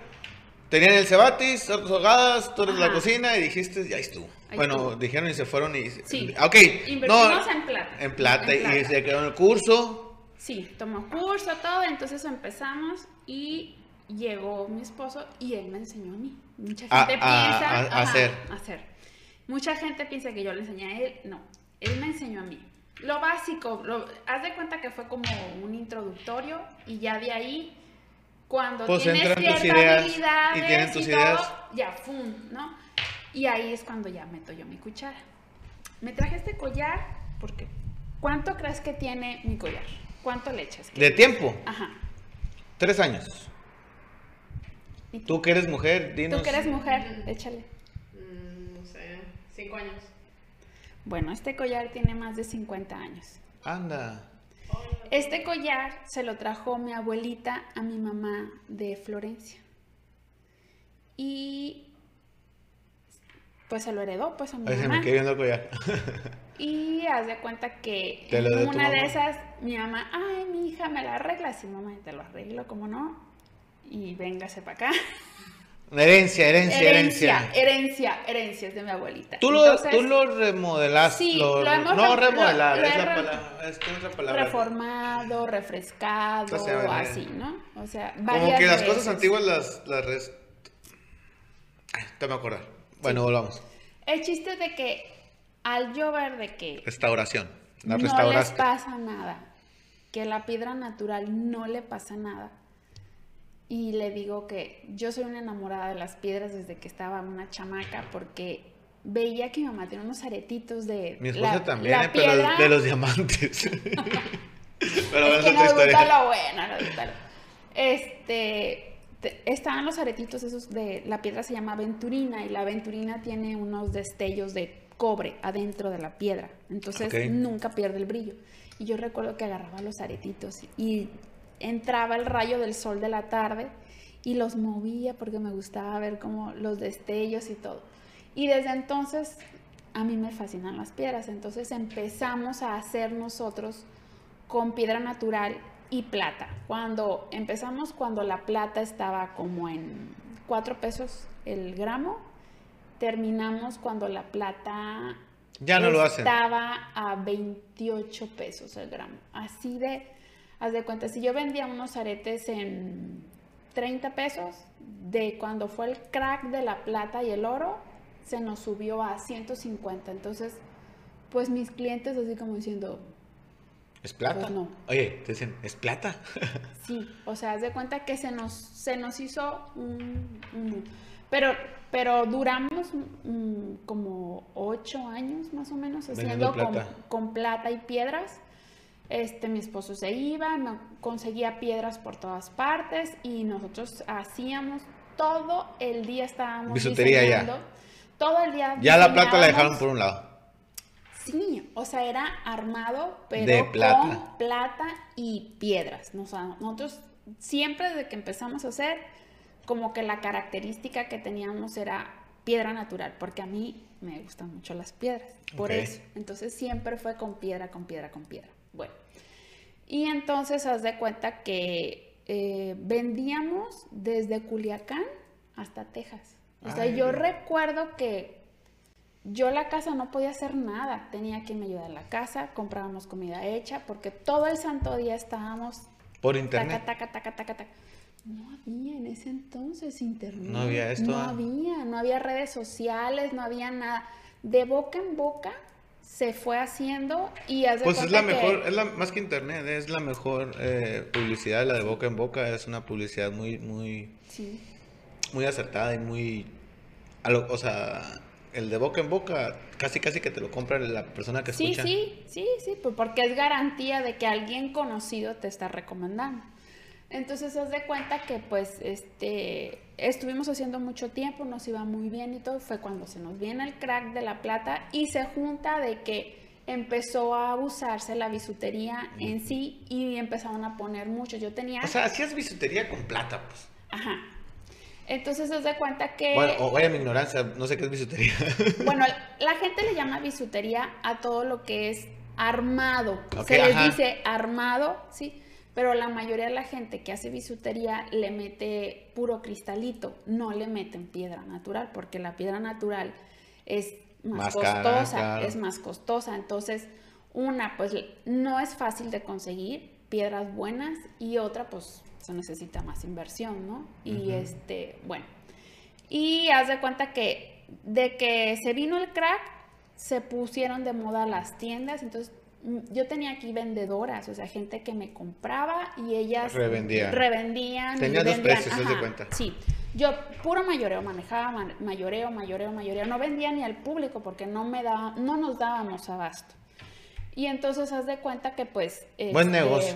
tenían el cebatis, tortas ahogadas, tú eres la cocina y dijiste, ya estuvo. Ahí bueno, dijeron y se fueron y... Sí. Ok. Invertimos en plata. En plata. En Y se quedó en el curso. Sí, tomó curso, todo, entonces empezamos y llegó mi esposo y él me enseñó a mí. Mucha gente a- piensa... a- a ajá, hacer. hacer. Mucha gente piensa que yo le enseñé a él, no, él me enseñó a mí. Lo básico, lo, haz de cuenta que fue como un introductorio y ya de ahí, cuando Pues tienes entran tus ciertas ideas y tienen tus todo, ideas. ya, ¡fum! ¿no? Y ahí es cuando ya meto yo mi cuchara. Me traje este collar porque, ¿cuánto crees que tiene mi collar? ¿Cuánto le echas? De tiempo. Ajá. Tres años. Tú que eres mujer, dinos. Tú que eres mujer, échale. Mm, no sé, cinco años. Bueno, este collar tiene más de 50 años. Anda. Este collar se lo trajo mi abuelita a mi mamá de Florencia. Y pues se lo heredó pues a mi se mamá. me viendo el collar. Y haz de cuenta que de en una de esas mi mamá, ay, mi hija, me la arreglas. Y mamá, te lo arreglo, ¿cómo no? Y véngase para acá. Herencia, herencia, Herencia, herencia. herencia, herencia es de mi abuelita. Tú lo, Entonces, tú lo remodelaste. Sí, lo- lo hemos no re- remodelar, lo- es la palabra. Es que otra palabra. reformado, refrescado, O sea, así, ¿no? O sea, Como varias que las cosas antiguas las, las res... Ay, te me acordar. Bueno, volvamos. El chiste es de que al yo ver de que Restauración. La no les pasa nada, que la piedra natural no le pasa nada, y le digo que yo soy una enamorada de las piedras desde que estaba una chamaca, porque veía que mi mamá tenía unos aretitos de... Mi esposa la- también, la eh, pero de los diamantes. pero es que nos gusta lo bueno, nos gusta lo- Este, te- estaban los aretitos esos de, la piedra se llama aventurina y la aventurina tiene unos destellos de cobre adentro de la piedra, entonces nunca pierde el brillo. Y yo recuerdo que agarraba los aretitos y entraba el rayo del sol de la tarde y los movía porque me gustaba ver como los destellos y todo. Y desde entonces a mí me fascinan las piedras, entonces empezamos a hacer nosotros con piedra natural y plata. Cuando empezamos, cuando la plata estaba como en 4 pesos el gramo, terminamos cuando la plata Ya no lo hacen. estaba a 28 pesos el gramo. Así de, haz de cuenta, si yo vendía unos aretes en 30 pesos, de cuando fue el crack de la plata y el oro, se nos subió a 150. Entonces, pues mis clientes así como diciendo, ¿Es plata? Pues no. Oye, te dicen, ¿es plata? Sí, o sea, haz de cuenta que se nos, se nos hizo un, un- pero, pero duramos mm, como ocho años más o menos haciendo con plata y piedras. Este, mi esposo se iba, me conseguía piedras por todas partes y nosotros hacíamos todo el día estábamos Bisutería ya. Todo el día. Ya la plata la dejaron por un lado. Sí, o sea, era armado, pero De plata. con plata y piedras. ¿no? O sea, nosotros siempre desde que empezamos a hacer, como que la característica que teníamos era piedra natural, porque a mí me gustan mucho las piedras, por eso. Entonces siempre fue con piedra, con piedra, con piedra. Bueno, y entonces haz de cuenta que eh, vendíamos desde Culiacán hasta Texas. O sea, Ay, yo recuerdo que yo la casa no podía hacer nada. Tenía que me ayudar en la casa, comprábamos comida hecha, porque todo el santo día estábamos Por internet. taca, taca, taca, taca. No había en ese entonces internet. No había esto, No ah. había, no había redes sociales, no había nada. De boca en boca se fue haciendo y haz de Pues es la que- mejor, es la, más que internet, es la mejor eh, publicidad, la de boca en boca, es una publicidad muy, muy, Sí. muy acertada y muy, a lo- o sea, el de boca en boca, casi casi que te lo compra la persona que Sí, escucha. sí, sí, sí, pues porque es garantía de que alguien conocido te está recomendando. Entonces, haz de cuenta que pues este estuvimos haciendo mucho tiempo, nos iba muy bien y todo, fue cuando se nos viene el crack de la plata y se junta de que empezó a abusarse la bisutería en sí y empezaron a poner mucho. Yo tenía, O sea, hacías bisutería con plata, pues. ajá. Entonces, haz de cuenta que Bueno, o vaya mi ignorancia, no sé qué es bisutería. Bueno, la gente le llama bisutería a todo lo que es armado. Ok, Se les ajá. dice armado, sí, pero la mayoría de la gente que hace bisutería le mete puro cristalito, no le meten piedra natural, porque la piedra natural es más, Más cara, costosa, es más costosa. Entonces, una, pues no es fácil de conseguir piedras buenas y otra, pues se necesita más inversión, ¿no? Y este, bueno. Y haz de cuenta que de que se vino el crack, se pusieron de moda las tiendas. Entonces, yo tenía aquí vendedoras, o sea, gente que me compraba y ellas Revendían. revendían. y Tenían dos vendían, precios, de cuenta. Sí. Yo puro mayoreo manejaba, man- mayoreo, mayoreo, mayoreo. No vendía ni al público porque no me daba, no nos dábamos abasto. Y entonces haz de cuenta que pues... Buen este, negocio.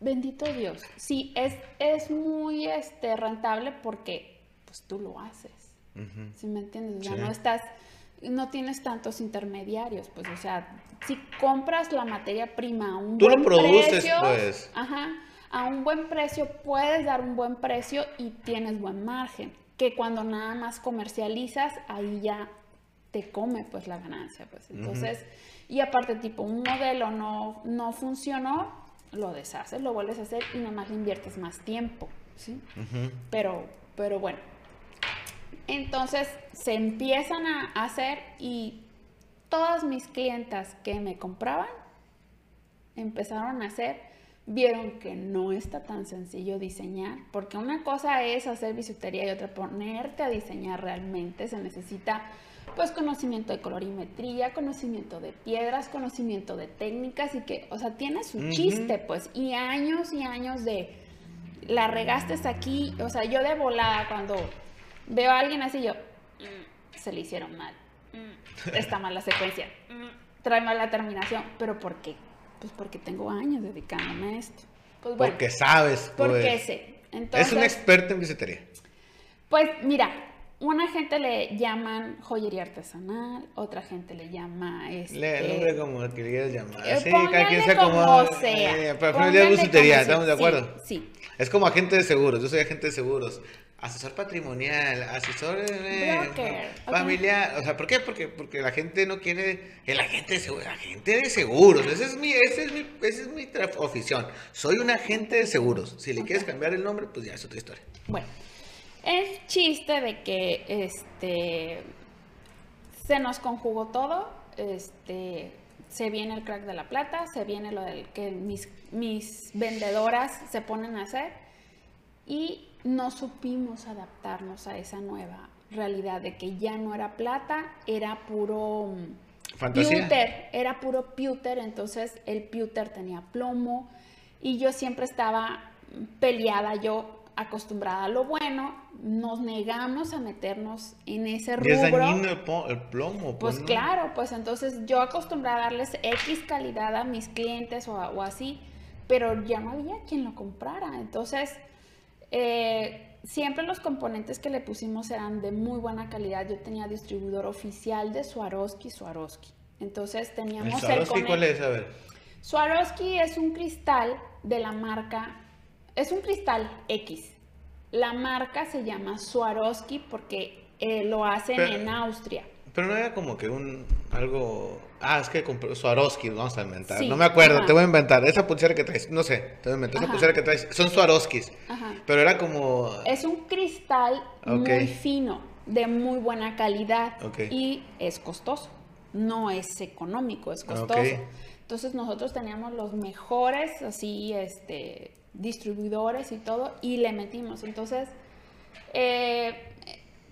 Bendito Dios. Sí, es, es muy este, rentable porque pues tú lo haces. Ujú. ¿Sí me entiendes? Sí. no estás, no tienes tantos intermediarios, pues, o sea, si compras la materia prima a un Tú lo buen produces, precio, pues. ajá, a un buen precio puedes dar un buen precio y tienes buen margen, que cuando nada más comercializas, ahí ya te come pues la ganancia, pues. Entonces, y aparte tipo un modelo no no funcionó, lo deshaces, lo vuelves a hacer y nada más le inviertes más tiempo, ¿sí? Pero, pero bueno. Entonces se empiezan a hacer y todas mis clientas que me compraban empezaron a hacer, vieron que no está tan sencillo diseñar, porque una cosa es hacer bisutería y otra ponerte a diseñar realmente, se necesita pues conocimiento de colorimetría, conocimiento de piedras, conocimiento de técnicas y que, o sea, tiene su chiste, pues, y años y años de la regaste aquí, o sea, yo de volada cuando veo a alguien así, yo, "Mm, se le hicieron mal, está mal la secuencia, Mm, trae mal la terminación, pero ¿por qué? Pues porque tengo años dedicándome a esto. Pues bueno, Porque sabes, pues. porque sé. Entonces, es un experto en bisutería. pues mira, una gente le llaman joyería artesanal, otra gente le llama este, Le el nombre como el que quieras llamar. eh, Sí, cada quien pónganle se como acomoda. sea. Eh, pero al final es bisutería, como ¿estamos de sea. acuerdo? Sí, sí. Es como agente de seguros. Yo soy agente de seguros. Asesor patrimonial, asesor eh, Broker, ok. familiar. O sea, ¿por qué? Porque, porque la gente no quiere el agente de seguros. Agente de seguros. Esa es mi, ese es mi, esa es mi afición. Soy un agente de seguros. Si le quieres cambiar el nombre, pues ya es otra historia. Bueno, el chiste de que este se nos conjugó todo, este se viene el crack de la plata, se viene lo del que mis, mis vendedoras se ponen a hacer y no supimos adaptarnos a esa nueva realidad de que ya no era plata, era puro Fantasía. Pewter, era puro pewter, entonces el pewter tenía plomo y yo siempre estaba peleada, yo acostumbrada a lo bueno, nos negamos a meternos en ese Y es rubro. dañino el, el plomo. Pues ¿no? claro, pues entonces yo acostumbrada a darles X calidad a mis clientes o, así, pero ya no había quien lo comprara. Entonces, eh, siempre los componentes que le pusimos eran de muy buena calidad. Yo tenía distribuidor oficial de Swarovski, Swarovski. Entonces ¿El teníamos el Swarovski conect- cuál es? A ver. Swarovski es un cristal de la marca, es un cristal X. La marca se llama Swarovski porque eh, lo hacen Pero- en Austria. Pero no era como que un. Algo. Ah, es que compré Swarovski, vamos a inventar. Sí, No me acuerdo, ajá. te voy a inventar. Esa pulsera que traes, no sé, te voy a inventar. Esa Ajá. pulsera que traes, son Swarovskis. Ajá. Pero era como. Es un cristal muy fino, de muy buena calidad Ok. y es costoso. No es económico, es costoso. Ok. Entonces nosotros teníamos los mejores, así, este, distribuidores y todo, y le metimos. Entonces, eh,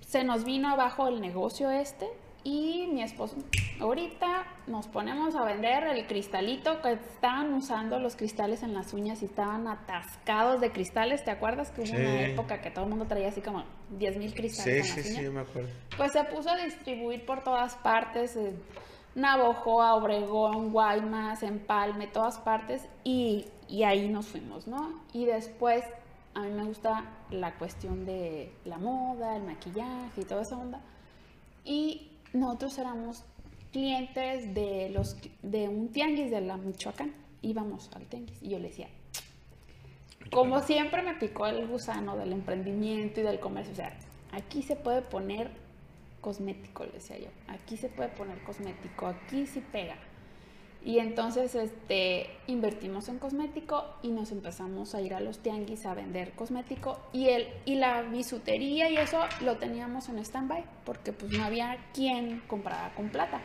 se nos vino abajo el negocio este y mi esposo, ahorita nos ponemos a vender el cristalito que estaban usando los cristales en las uñas y estaban atascados de cristales. ¿Te acuerdas que hubo una Sí. época que todo el mundo traía así como 10 mil Sí, cristales sí, en las sí, uñas? me acuerdo. Pues se puso a distribuir por todas partes, en Navojoa, Obregón, Guaymas, Empalme, todas partes, y, y ahí nos fuimos, ¿no? Y después a mí me gusta la cuestión de la moda, el maquillaje y toda esa onda. Y nosotros éramos clientes de, los, de un tianguis de la Michoacán, íbamos al tianguis, y yo le decía, como siempre me picó el gusano del emprendimiento y del comercio. O sea, aquí se puede poner cosmético, le decía yo. Aquí se puede poner cosmético, aquí sí pega. Y entonces este, invertimos en cosmético y nos empezamos a ir a los tianguis a vender cosmético. Y, el, y la bisutería y eso lo teníamos en stand-by porque pues no había quien comprara con plata.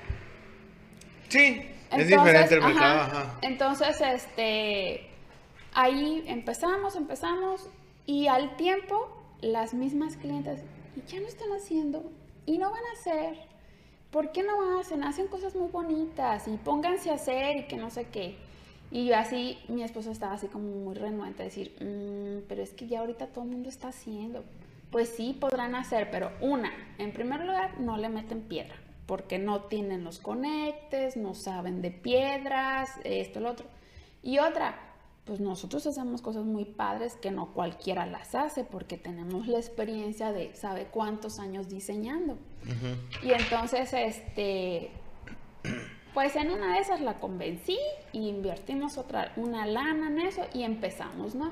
Sí, es Entonces, diferente el ajá, mercado, ajá. Entonces, este, ahí empezamos, empezamos y al tiempo las mismas clientes "¿Y ya no están haciendo y no van a hacer. ¿Por qué no hacen? Hacen cosas muy bonitas y pónganse a hacer y que no sé qué. Y yo así, mi esposo estaba así como muy renuente a decir, "Mm, pero es que ya ahorita todo el mundo está haciendo. Pues sí, podrán hacer, pero una, en primer lugar, no le meten piedra, porque no tienen los conectes, no saben de piedras, esto, lo otro. Y otra, pues nosotros hacemos cosas muy padres que no cualquiera las hace, porque tenemos la experiencia de sabe cuántos años diseñando. Y entonces, este, pues en una de esas la convencí y invertimos otra, una lana en eso y empezamos, ¿no?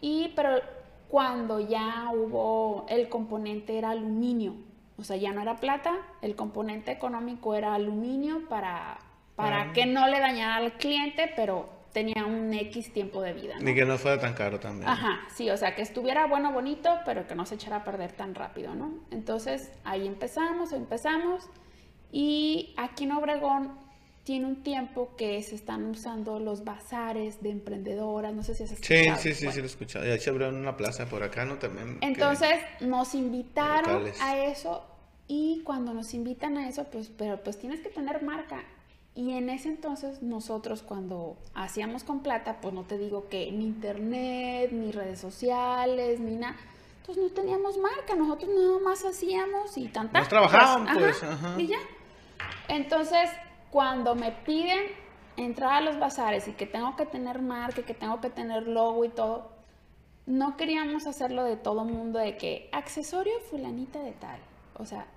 Y, pero cuando ya hubo, el componente era aluminio, o sea, ya no era plata, el componente económico era aluminio para, para Ah. que no le dañara al cliente, pero tenía un X tiempo de vida, ¿no? Ni que no fuera tan caro también. Ajá, sí, o sea, que estuviera bueno, bonito, pero que no se echara a perder tan rápido, ¿no? Entonces, ahí empezamos, empezamos, y aquí en Obregón tiene un tiempo que se están usando los bazares de emprendedoras, no sé si has Sí, escuchado. sí, sí, sí, Bueno, lo he escuchado. Y ahí se abrió una plaza por acá, ¿no? También. que- Entonces, nos invitaron locales. a eso, y cuando nos invitan a eso, pues, pero pues tienes que tener marca. Y en ese entonces nosotros cuando hacíamos con plata, pues no te digo que ni internet, ni redes sociales, ni nada, pues no teníamos marca, nosotros nada más hacíamos y tanta. Nos trabajaban, pues, ajá. Y ya. Entonces, cuando me piden entrar a los bazares y que tengo que tener marca, que tengo que tener logo y todo, no queríamos hacerlo de todo mundo de que accesorio fulanita de tal. O sea,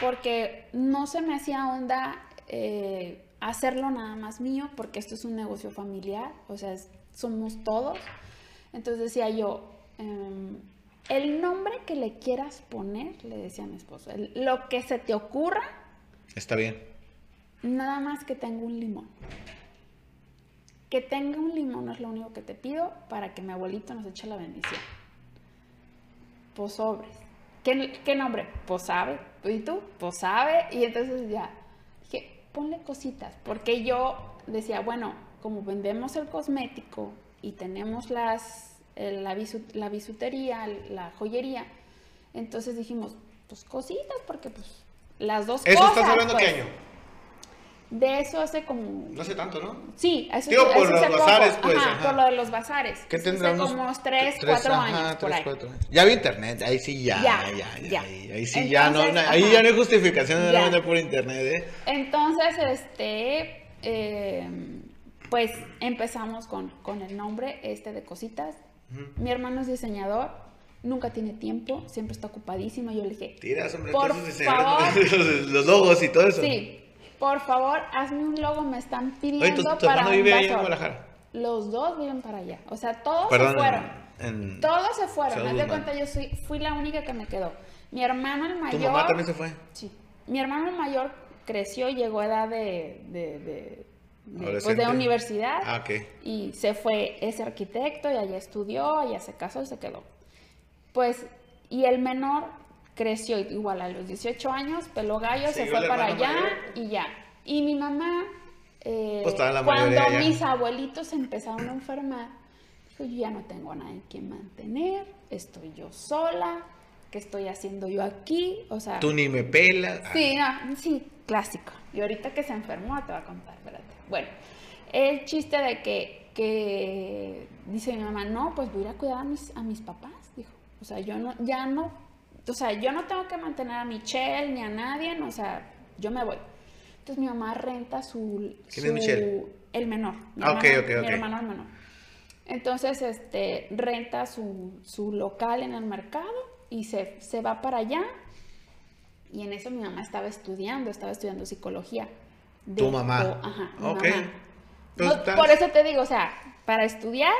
porque no se me hacía onda eh, hacerlo nada más mío, porque esto es un negocio familiar, o sea, es- somos todos. Entonces decía yo, em, el nombre que le quieras poner, le decía a mi esposo, el- lo que se te ocurra, Está bien. nada más que tenga un limón. Que tenga un limón es lo único que te pido para que mi abuelito nos eche la bendición. Pues sobres. ¿Qué, qué nombre? Pues sabe. ¿Y tú? Pues sabe. Y entonces ya ponle cositas. Porque yo decía, bueno, como vendemos el cosmético y tenemos las, el- la, bisu- la bisutería, la joyería, entonces dijimos, pues cositas, porque pues las dos ¿Eso cosas. estás hablando pues. qué año? De eso hace como... No hace tanto, ¿no? Sí, eso, Digo, por eso los hace poco. bazares, pues, Ajá, ajá. por lo de los bazares. ¿Qué Eso tendrá hace como unos 3, tres, 4 ajá, años por tres, ahí. cuatro años. Ya vi internet, ahí sí ya, Ya, ya, ya, ya. Ahí, ahí sí ya no, Entonces, ahí ajá. ya no hay justificación de vender por internet, ¿eh? Entonces, este, eh, pues empezamos con, con el nombre este de cositas. Mi hermano es diseñador, nunca tiene tiempo, siempre está ocupadísimo. Yo le dije, Tiras, hombre, Por favor. los, los logos y todo eso. sí, por favor, hazme un logo, me están pidiendo Oye, ¿tu, tu para hermano un vive ahí en vasor". Guadalajara? Los dos viven para allá, o sea, todos Perdón, se fueron. en- Todos se fueron. Haz de cuenta, yo soy, fui la única que me quedó. Mi hermano el ¿Tu mayor. mamá también se fue? Sí. Mi hermano el mayor creció y llegó a edad de, de, de- de, pues, de universidad Ah, ok. y se fue ese arquitecto y allá estudió, allá se casó y se quedó. Pues, y el menor creció igual a los 18 años, peló gallo, se fue para allá mayor. y ya. Y mi mamá, eh, Pues cuando ya. mis abuelitos empezaron a enfermar, dijo, yo ya no tengo a nadie que mantener, estoy yo sola, ¿qué estoy haciendo yo aquí? O sea, Tú ni me pelas. Sí, no, sí, clásico. Y ahorita que se enfermó te va a contar, espérate. Bueno, el chiste de que, que dice mi mamá, no, pues voy a ir a cuidar a mis, a mis papás, dijo. O sea, yo no, ya no, o sea, yo no tengo que mantener a Michelle ni a nadie, no, o sea, yo me voy. Entonces mi mamá renta su... ¿Quién es Michelle? El menor. Mi Ah, ok, hermano- ok, Mi hermano el menor. Entonces, este, renta su, su local en el mercado y se, se va para allá. Y en eso mi mamá estaba estudiando, estaba estudiando psicología. Tu mamá. o- ajá, mi Ok. mamá. Pues No, estás- por eso te digo, o sea, para estudiar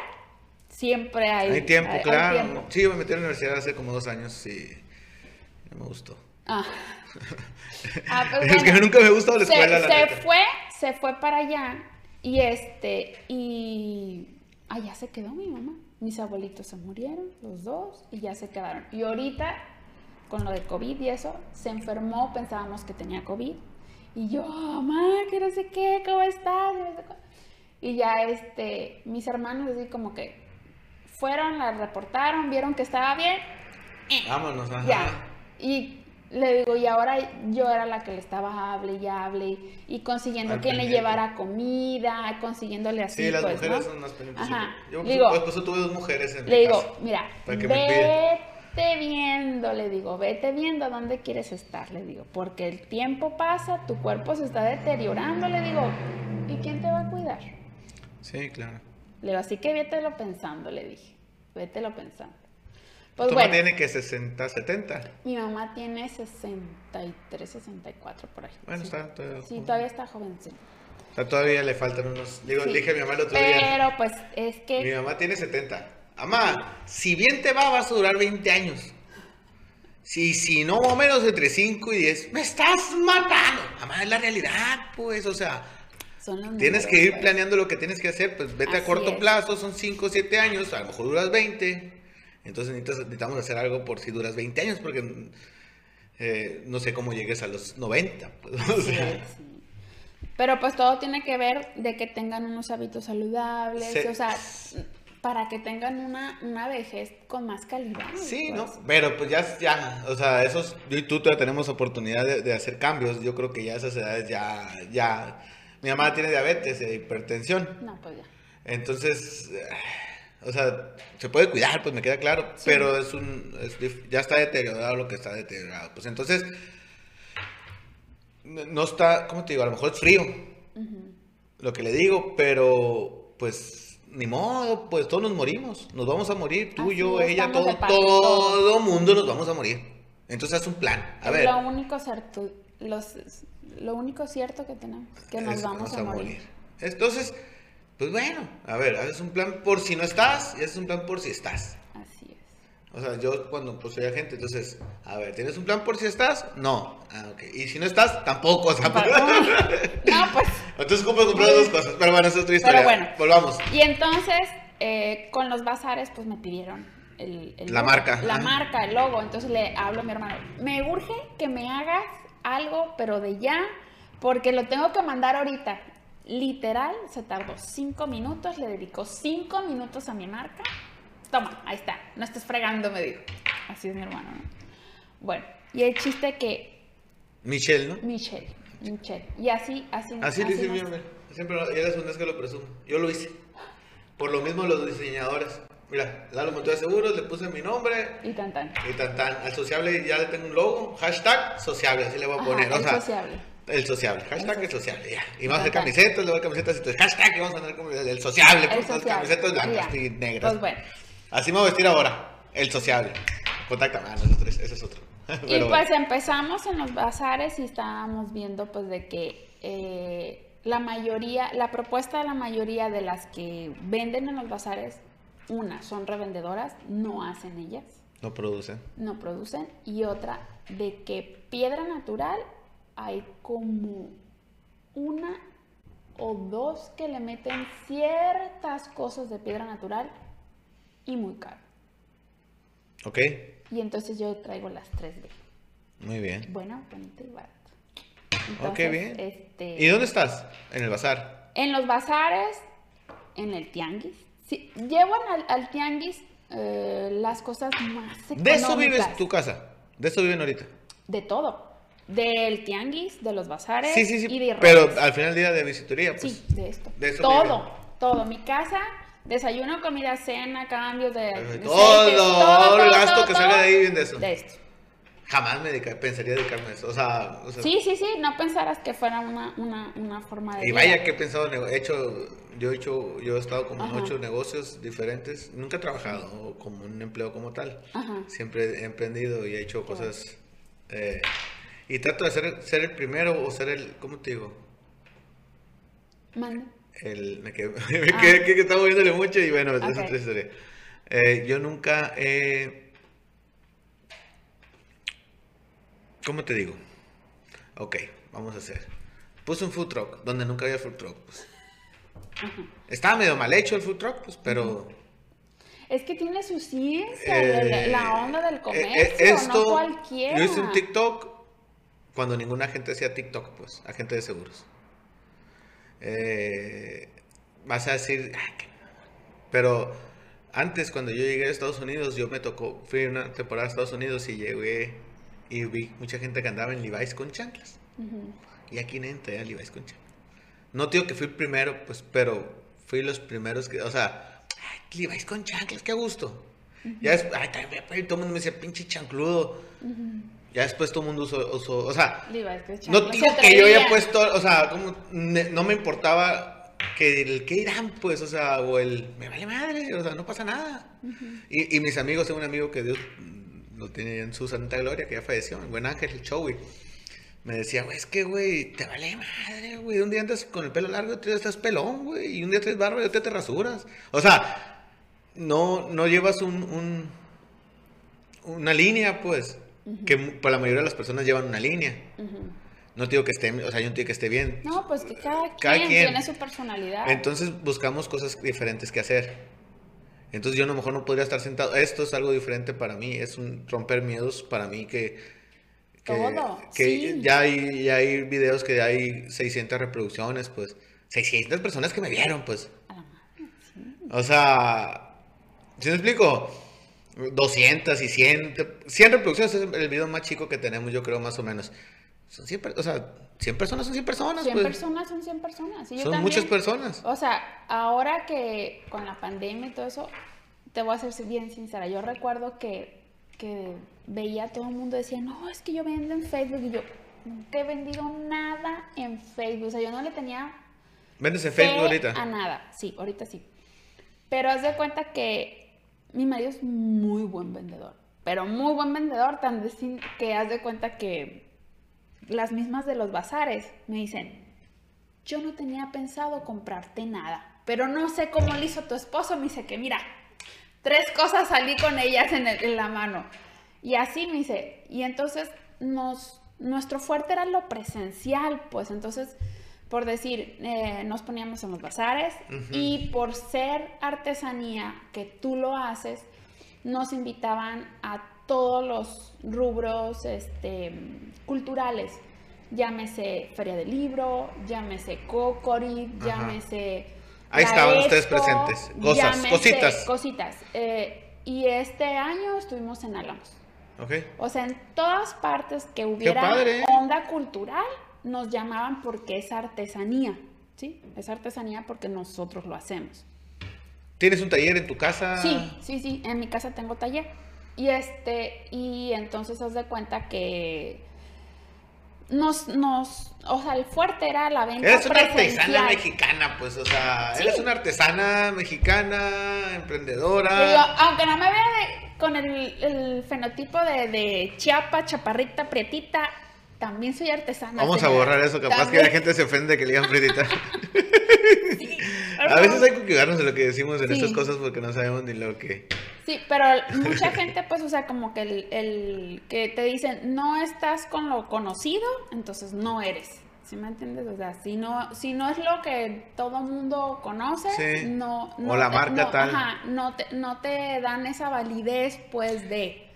siempre hay, Hay tiempo, hay- hay claro. tiempo. Sí, yo me metí a la universidad hace como dos años y me gustó. Ah. Ah, pues es que nunca me ha gustado la se, escuela, la se neta. fue, se fue para allá y este, y allá se quedó mi mamá. Mis abuelitos se murieron, los dos, y ya se quedaron. Y ahorita, con lo de COVID y eso, se enfermó, pensábamos que tenía COVID. Y yo, mamá, que no sé qué, ¿cómo estás? Y ya, este, mis hermanos así como que fueron, la reportaron, vieron que estaba bien, Vámonos, ajá. ya. Y le digo, y ahora yo era la que le estaba hable y hable y consiguiendo Al que le llevara comida, consiguiéndole así. Sí, las pues, mujeres ¿no? son más pendientes. Ajá. Yo, digo, por tuve dos mujeres en le mi digo, casa. mira, vete viendo, le digo, vete viendo dónde quieres estar, le digo, porque el tiempo pasa, tu cuerpo se está deteriorando, le digo, ¿y quién te va a cuidar? Sí, claro. Le digo, así que vételo pensando, le dije, vételo pensando. Pues tu mamá bueno, tiene que 60, 70. mi mamá tiene 63, 64 por ahí. Bueno, sí. está todavía. Sí, joven. todavía está jovencito. O sea, todavía le faltan unos. Digo, Sí. dije a mi mamá el otro día. Pero pues es Mi que mamá tiene 70. Mamá, si bien te va, vas a durar 20 años. Si, si no, menos entre 5 y 10. ¡Me estás matando! Mamá, es la realidad, pues. O sea, son tienes que ir pues. planeando lo que tienes que hacer. Pues vete a corto es. plazo, son 5 o 7 años. A lo mejor duras 20. Entonces necesitamos hacer algo por si duras 20 años, porque eh, no sé cómo llegues a los 90. pues, o Sí, sea. sí. Pero pues todo tiene que ver de que tengan unos hábitos saludables, o sea, para que tengan una, una vejez con más calidad. Sí, pues. ¿no? Pero pues ya, ya, o sea, esos, yo y tú todavía tenemos oportunidad de, de hacer cambios. Yo creo que ya esas edades ya, ya, mi mamá tiene diabetes e hipertensión. No, pues ya. Entonces, eh, o sea, se puede cuidar, pues me queda claro, pero es un, es ya está deteriorado lo que está deteriorado. Pues entonces, no está, ¿cómo te digo? A lo mejor es frío, lo que le digo, pero pues ni modo, pues todos nos morimos, nos vamos a morir, tú, Así yo, ella, todo, todo mundo nos vamos a morir. Entonces haz un plan, a Es ver. lo único cierto, los, lo único cierto que tenemos, que nos es- vamos a, morir. Entonces, pues bueno, a ver, haces un plan por si no estás y haces un plan por si estás. Así es. O sea, yo cuando pues soy agente, entonces, a ver, ¿tienes un plan por si estás? No. Ah, ok. Y si no estás, tampoco. O sea, No, pues. entonces ocupo comprar dos cosas. Pero bueno, esa es otra historia. bueno. Volvamos. Y entonces, eh, con los bazares, pues me pidieron el, el La logo, marca, La ajá. marca, el logo. Entonces le hablo a mi hermano, me urge que me hagas algo, pero de ya, porque lo tengo que mandar ahorita. Literal, se tardó cinco minutos, le dedicó cinco minutos a mi marca. Toma, ahí está, no estés fregando, me dijo. Así es mi hermano, ¿no? Bueno, y el chiste que Michelle, ¿no? Michelle, Michelle, y así, así, Así le dice nos- mi hombre. Siempre, lo- ya es una vez que lo presumo. Yo lo hice. Por lo mismo los diseñadores. Mira, Lalo Montoya Seguros, le puse mi nombre Y tan tan. y tan tan. Al sociable ya le tengo un logo. Hashtag sociable, así le voy a Ajá, poner. o sea, sociable. El sociable, hashtag el sociable, ya. Y vamos a hacer camisetas, a hacer camisetas, entonces hashtag y vamos a hacer como el sociable, con las sociable. camisetas blancas y negras. Pues bueno. Así me voy a vestir ahora, el sociable. Contáctame, ah, no, ese es otro- ese es otro. Y pues bueno. empezamos en los bazares y estábamos viendo pues de que eh, la mayoría, la propuesta de la mayoría de las que venden en los bazares, una, son revendedoras, no hacen ellas, No produce. no producen, y otra, de que piedra natural hay como una o dos que le meten ciertas cosas de piedra natural y muy caro. Ok, Y entonces yo traigo las 3D. muy bien. Bueno, bonito y barato. Ok, Entonces, bien. Este, ¿Y dónde estás? En el bazar. En los bazares, en el tianguis. Sí, llevan al, al tianguis eh, las cosas más económicas. De eso vives tu casa. De eso viven ahorita. De todo. Del tianguis, de los bazares Sí, sí, sí. y de Pero redes. al final del día de visitoría, pues. Sí, de esto. de eso todo, todo. Mi casa, desayuno, comida, cena, cambios de... Todo, de todo, el gasto todo, que salga de ahí viene de eso. De esto. Jamás me dedica- pensaría dedicarme a eso. O sea, o sea, Sí, sí, sí, no pensaras que fuera una, una, una forma de Y vida. vaya que he pensado, he hecho, yo he hecho, yo he estado como en ocho negocios diferentes. Nunca he trabajado como un empleo como tal. Ajá. Siempre he emprendido y he hecho cosas. eh, y trato de ser, ser el primero o ser el, ¿cómo te digo? Mande. El, me quedé, me quedé que, que estaba moviéndole mucho y bueno, esa es Ah. Ok. otra historia. Eh, yo nunca he... ¿Cómo te digo? Ok, vamos a hacer. Puse un food truck donde nunca había food truck. Pues. Estaba medio mal hecho el food truck, pues, pero... Es que tiene su ciencia, eh, la, la onda del eh, comercio, eh, esto, no cualquiera. Yo hice un TikTok cuando ninguna gente hacía TikTok, pues, agente de seguros. Eh, vas a decir, "Ay, qué mamón". pero antes cuando yo llegué a Estados Unidos, yo me tocó, fui una temporada a Estados Unidos y llegué y vi mucha gente que andaba en Levi's con chanclas. Y aquí nadie traía Levi's con chanclas. No digo que fui el primero, pues, pero fui los primeros que, o sea, ay, Levi's con chanclas, qué gusto. Ya después, ay, también, todo el mundo me decía, pinche chancludo. Ya después todo el mundo usó, usó- o sea, Levi's, no digo se que yo haya puesto, o sea, como no me importaba que el que irán, pues, o sea, o el me vale madre, o sea, no pasa nada. y, y mis amigos, tengo un amigo que Dios lo tiene en su santa gloria, que ya falleció, el buen ángel, el Chowi. Me decía, güey, es que, güey, te vale madre, güey. Un día andas con el pelo largo, otro día estás pelón, güey. Y un día traes barba y otro día te rasuras. O sea, no, no llevas un, un- una línea, pues. Que para la mayoría de las personas llevan una línea. No digo que esté, o sea, yo no digo que esté bien. No, pues que cada quien, Cada quien. tiene su personalidad. Entonces buscamos cosas diferentes que hacer. Entonces yo a lo mejor no podría estar sentado. Esto es algo diferente para mí. Es un romper miedos para mí que... que, Todo, que sí. ya, hay, ya hay videos que hay 600 reproducciones, pues. 600 personas que me vieron, pues. Sí. O sea, ¿sí me explico? 200 y 100, 100 reproducciones es el video más chico que tenemos, yo creo, más o menos. Son 100, per- o sea, 100 personas son 100 personas, 100 pues. personas son 100 personas. y yo son también. muchas personas. O sea, ahora que con la pandemia y todo eso, te voy a ser bien sincera. Yo recuerdo que, que veía a todo el mundo decía, no, es que yo vendo en Facebook. Y yo, nunca he vendido nada en Facebook. O sea, yo no le tenía Vendes en Facebook ahorita. a nada. Sí, ahorita sí. Pero haz de cuenta que mi marido es muy buen vendedor. Pero muy buen vendedor, tan de sin- que haz de cuenta que las mismas de los bazares me dicen, yo no tenía pensado comprarte nada, pero no sé cómo le hizo tu esposo. Me dice que, mira, tres cosas salí con ellas en, la mano. Y así me dice, y entonces nuestro fuerte era lo presencial, pues entonces, por decir, eh, nos poníamos en los bazares y por ser artesanía que tú lo haces, nos invitaban a todos los rubros este, culturales. Llámese Feria del Libro, llámese Cocori, llámese. Ahí estaban ustedes presentes. Cosas, llámese cositas. Cositas. Eh, y este año estuvimos en Álamos. Ok. O sea, en todas partes que hubiera onda cultural, nos llamaban porque es artesanía. ¿Sí? Es artesanía porque nosotros lo hacemos. ¿Tienes un taller en tu casa? Sí, sí, sí, en mi casa tengo taller. Y este, y entonces haz de cuenta que nos, nos, o sea, el fuerte era la venta Eres una presencial. artesana mexicana, pues, o sea, Sí. eres una artesana mexicana, Digo, emprendedora. aunque no me vea de- con el, el fenotipo de, de chiapa, chaparrita, prietita, también soy artesana. Vamos a borrar eso, capaz que la gente se ofende que le digan Fredita. a veces hay que cuidarnos de lo que decimos en Sí. estas cosas porque no sabemos ni lo que... Sí, pero mucha gente, pues, o sea, como que el, el que te dicen, no estás con lo conocido, entonces no eres. ¿Sí me entiendes? O sea, si no, si no es lo que todo mundo conoce, Sí. no, no O la marca no, tal. Ajá, no te, no te dan esa validez, pues, de,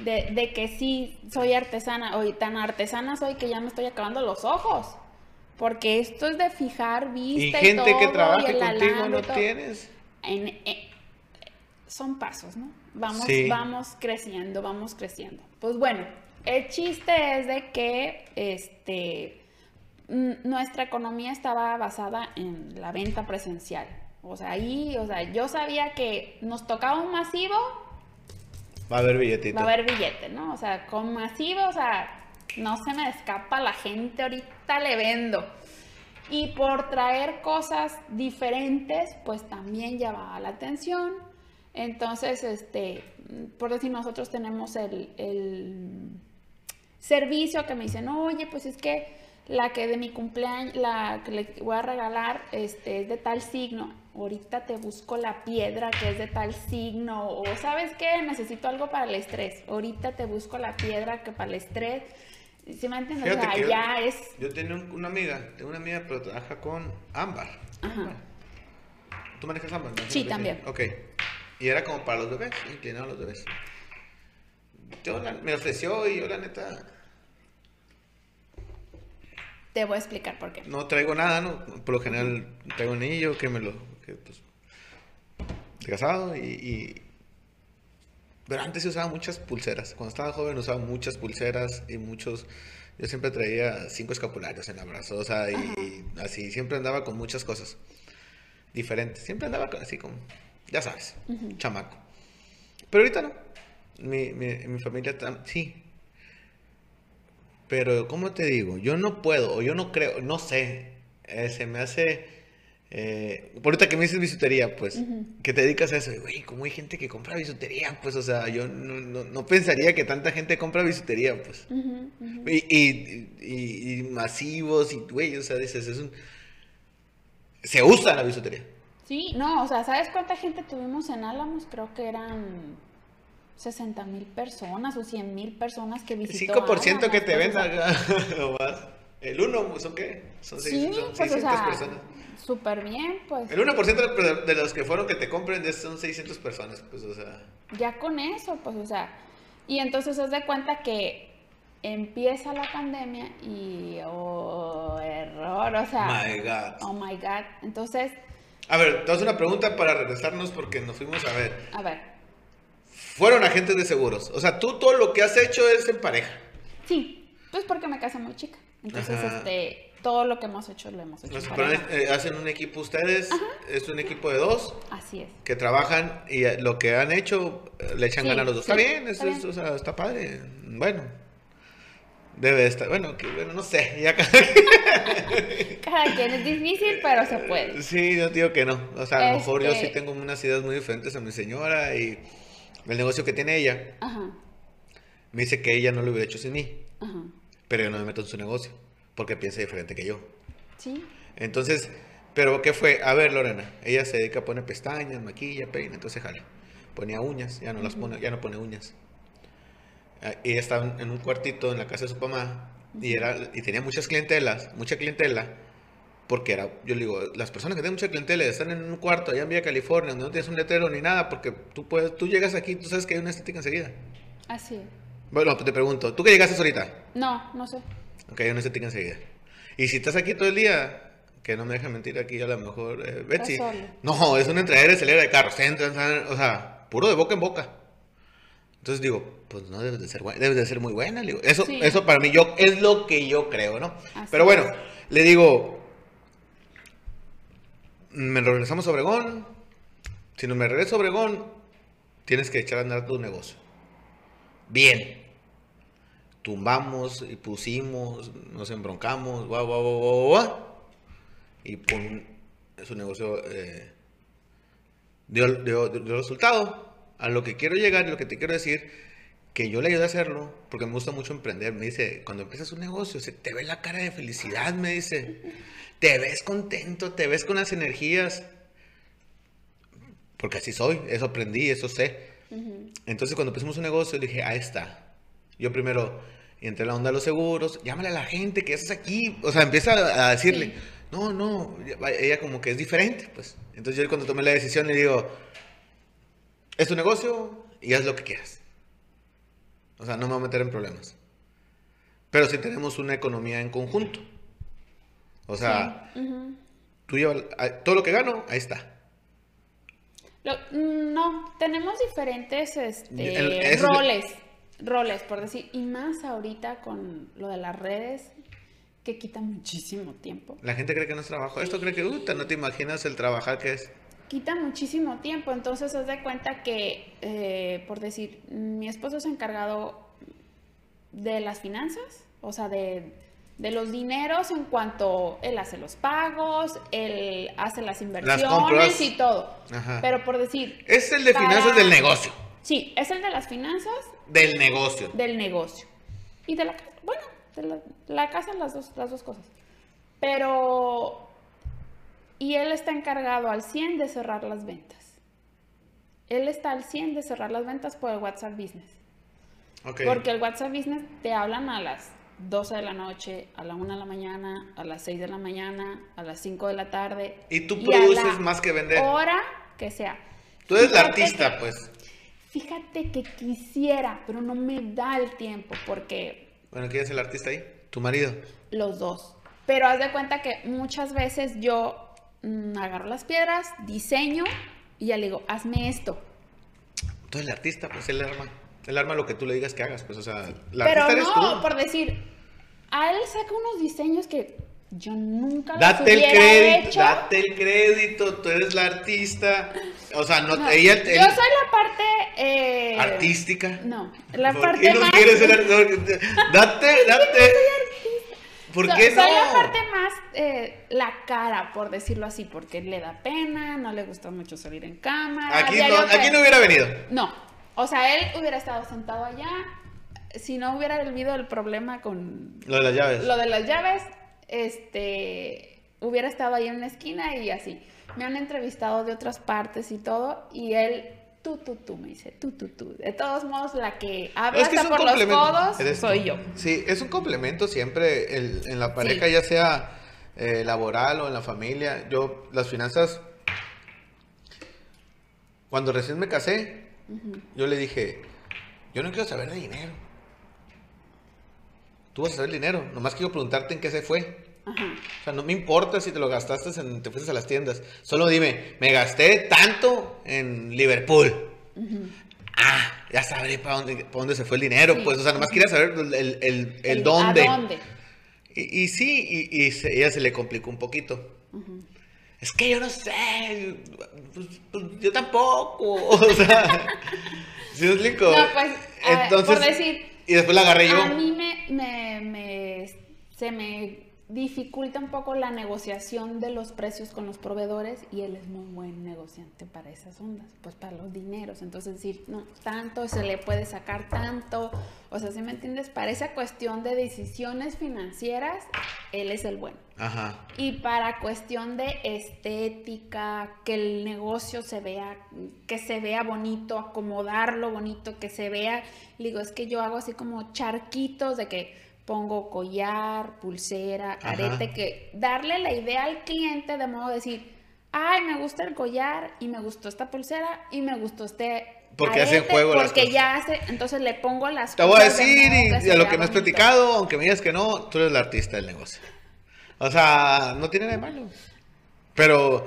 de, de que sí soy artesana, o tan artesana soy que ya me estoy acabando los ojos. Porque esto es de fijar Y vista y, gente todo, que y trabaje contigo no y tienes. En- eh, son pasos, ¿no? Vamos, Sí. vamos creciendo, vamos creciendo. Pues bueno, el chiste es de que este nuestra economía estaba basada en la venta presencial. O sea, ahí, o sea, yo sabía que nos tocaba un masivo, Va a haber billetito. va a haber billete, ¿no? O sea, con masivo, o sea, no se me escapa la gente, ahorita le vendo. Y por traer cosas diferentes, pues también llamaba la atención. Entonces, este, por decir, nosotros tenemos el, el servicio que me dicen, oye, pues es que la que de mi cumpleaños, la que le voy a regalar, este, es de tal signo. Ahorita te busco la piedra que es de tal signo. O sabes qué, necesito algo para el estrés. Ahorita te busco la piedra que para el estrés. ¿Sí me entiendes? O sea, que yo- ya es. Yo tenía un- una amiga, tengo una amiga, pero trabaja con ámbar. Ajá. ¿Tú manejas ámbar? no? Sí, también. Ok. Y era como para los bebés, inclinado a los bebés. Yo la- me ofreció y yo la neta Te voy a explicar por qué. no traigo nada, ¿no? Por lo general traigo un anillo que me lo... Pues, de casado y, y- Pero antes se usaba muchas pulseras. Cuando estaba joven usaba muchas pulseras y muchos... Yo siempre traía cinco escapularios en la brazo, o sea, y, y así, siempre andaba con muchas cosas diferentes. Siempre andaba así como, ya sabes, chamaco. Pero ahorita no. Mi, mi, mi familia sí. Pero, ¿cómo te digo? Yo no puedo, o yo no creo, no sé. eh, se me hace. Eh, por ahorita que me dices bisutería, pues, que te dedicas a eso, güey, ¿cómo hay gente que compra bisutería? Pues, o sea, yo no, no, no pensaría que tanta gente compra bisutería, pues. Y, y, y- y masivos, y, güey, o sea, dices, es un. Se usa la bisutería. Sí, no, o sea, ¿sabes cuánta gente tuvimos en Álamos? Creo que eran 60 mil personas o 100 mil personas que El visitó 5% que te pues, sea, acá, o más. El 1, ¿son qué? Son, seis- Sí, son pues, o 600 sea, personas. Súper bien, pues. El 1% de- los que fueron que te compren son 600 personas, pues, o sea. Ya con eso, pues, o sea, y entonces haz de cuenta que empieza la pandemia y, oh, error, o sea, My God. oh my God. Entonces, A ver, te hago una pregunta para regresarnos porque nos fuimos a ver. a ver, Fueron agentes de seguros. O sea, tú todo lo que has hecho es en pareja. sí, pues porque me casé muy chica. Entonces, Ajá. este, todo lo que hemos hecho lo hemos hecho. Los pareja. eh, hacen un equipo ustedes. Es un equipo de dos Así es. que trabajan y eh, lo que han hecho eh, le echan Sí, ganas a los dos. sí, está bien, está es- es- bien. o sea, está padre. Bueno. Debe estar, bueno, que, bueno, no sé, ya cada Cada quien es difícil, pero se puede. Sí, yo digo que no. O sea, a lo mejor yo Este- sí tengo unas ideas muy diferentes a mi señora y el negocio que tiene ella. Ajá, Me dice que ella no lo hubiera hecho sin mí, ajá. pero yo no me meto en su negocio porque piensa diferente que yo. Sí, Entonces, ¿pero qué fue? A ver, Lorena, ella se dedica a poner pestañas, maquilla, peina, entonces jala. Ponía uñas, ya no las pone, ya no pone uñas. Ah, Y ella estaba en un cuartito en la casa de su mamá y, era, y tenía muchas clientelas, mucha clientela, porque era, yo le digo, las personas que tienen mucha clientela están en un cuarto allá en Villa California, donde no tienes un letrero ni nada, porque tú puedes, tú llegas aquí, tú sabes que hay una estética enseguida. así es. Bueno, te pregunto, ¿tú qué llegaste ahorita? No, no sé. Ok, hay una estética enseguida. Y si estás aquí todo el día, que no me dejen mentir aquí a lo mejor, eh, Betsy. No, es una entradera y salida de carros. Entran, o sea, puro de boca en boca. Entonces digo, pues no debes de ser buena, debes de ser muy buena. le digo. Eso, Sí. eso para mí yo, es lo que yo creo, ¿no? Así Pero bueno, es. le digo, me regresamos a Obregón. Si no me regreso a Obregón, tienes que echar a andar tu negocio. Bien. Tumbamos y pusimos, nos embroncamos, guau, guau, guau, guau, guau, y pum, su negocio eh, dio, dio- dio resultado. A lo que quiero llegar y lo que te quiero decir, que yo le ayudé a hacerlo, porque me gusta mucho emprender. Me dice, cuando empiezas un negocio, se te ve la cara de felicidad, me dice. Te ves contento, te ves con las energías. Porque así soy, eso aprendí, eso sé. Entonces cuando empezamos un negocio dije, ahí está. Yo primero entré en la onda de los seguros, llámale a la gente que haces aquí. O sea, empieza a, decirle, Sí. no, no, ella como que es diferente, pues. Entonces yo cuando tomé la decisión le digo, es tu negocio y haz lo que quieras. O sea, no me voy a meter en problemas. Pero si tenemos una economía en conjunto. O sea, tú llevas, todo lo que gano, ahí está. Lo- no, tenemos diferentes este, El- roles, roles, por decir, y más ahorita con lo de las redes, que quita muchísimo tiempo. La gente cree que no es trabajo. Esto cree que, "Uta, no te imaginas el trabajar que es. Quita muchísimo tiempo, entonces haz de cuenta que, eh, por decir, mi esposo es encargado de las finanzas, o sea, de, de los dineros en cuanto él hace los pagos, él hace las inversiones y todo. Ajá. Pero por decir... Es el de para- finanzas del negocio. Sí, es el de las finanzas Del negocio. del negocio. Y de la casa. Bueno, de la, la casa las dos, las dos cosas. Pero... Y él está encargado al 100 de cerrar las ventas. Él está al 100 de cerrar las ventas por el WhatsApp Business. Ok. Porque el WhatsApp Business te hablan a las 12 de la noche, a la 1 de la mañana, a las 6 de la mañana, a las 5 de la tarde. Y tú produces la más que vender. Hora que sea. Tú eres la Fíjate artista, que- pues. Fíjate que quisiera, pero no me da el tiempo porque Bueno, ¿quién es el artista ahí? Tu marido. los dos. Pero haz de cuenta que muchas veces yo mm, agarro las piedras, diseño y ya le digo, hazme esto. Eres el artista, pues él arma. Él arma lo que tú le digas que hagas, pues, o sea, la pero artista eres no, tú. por decir, a él saca unos diseños que yo nunca los Date el crédito, hecho. date el crédito, tú eres la artista. O sea, no, No, ella yo él- soy la parte eh, artística. No, la ¿Por parte qué no más quieres ser artista? Date, date. ¿Por So- qué no? Soy la parte más, eh, la cara, por decirlo así, porque le da pena, no le gusta mucho salir en cámara. Aquí no, aquí no hubiera venido. No, o sea, él hubiera estado sentado allá, si no hubiera habido el problema con Lo de las llaves. lo de las llaves, este, hubiera estado ahí en la esquina y así. Me han entrevistado de otras partes y todo, y él, tú, tú, tú, me dice, tú, tú, tú. De todos modos, la que habla Es que es hasta un por los codos Eres soy tú. yo. Sí, es un complemento siempre el- en la pareja, Sí. ya sea eh, laboral o en la familia. Yo, las finanzas, cuando recién me casé, yo le dije, yo no quiero saber de dinero. Tú vas a saber dinero, nomás quiero preguntarte en qué se fue. Ajá. O sea, no me importa si te lo gastaste en, te fuiste a las tiendas. Solo dime, me gasté tanto en Liverpool. Ah, ya sabré para dónde, para dónde se fue el dinero. Sí. Pues, o sea, nomás quería saber el, el, el- el ¿A dónde. dónde? Y, y sí, y, y se- ella se le complicó un poquito. Es que yo no sé. Pues, pues, yo tampoco. O sea, ¿sí explico? No, pues, a ver, por decir, Y después la agarré yo. A mí me, me, me- se me dificulta un poco la negociación de los precios con los proveedores y él es muy buen negociante para esas ondas, pues para los dineros. Entonces decir, no, tanto se le puede sacar tanto. O sea, si me entiendes? Para esa cuestión de decisiones financieras, él es el bueno. Ajá. Y para cuestión de estética, que el negocio se vea, que se vea bonito, acomodarlo bonito, que se vea, le digo, es que yo hago así como charquitos de que pongo collar, pulsera, Ajá. arete, que darle la idea al cliente de modo de decir, ay, me gusta el collar y me gustó esta pulsera y me gustó este Porque hacen juego las porque ya hace, entonces le pongo las Te voy a de decir, y, que y se a lo que me has bonito. platicado, aunque me digas que no, tú eres la artista del negocio. O sea, no tiene nada de malo. Pero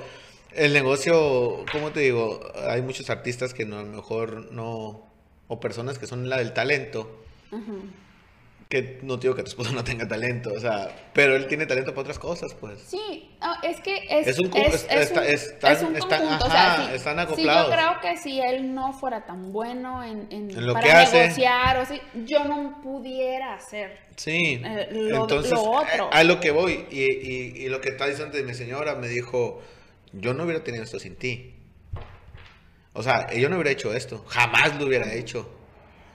el negocio, ¿cómo te digo? Hay muchos artistas que no, a lo mejor no, o personas que son la del talento. Que no digo que tu esposo no tenga talento, o sea, pero él tiene talento para otras cosas, pues. Sí, no, es que es, Es un es- está- un- están- es un están- conjunto, o ajá, sea, sí, están sí, acoplados. yo creo que si él no fuera tan bueno en, en- En lo para que hace. negociar o sí, yo no pudiera hacer. Sí, Eh, lo- entonces lo otro. A, a lo que voy y, y- y lo que está diciendo de mi señora me dijo, yo no hubiera tenido esto sin ti. O sea, yo no hubiera hecho esto, jamás lo hubiera hecho.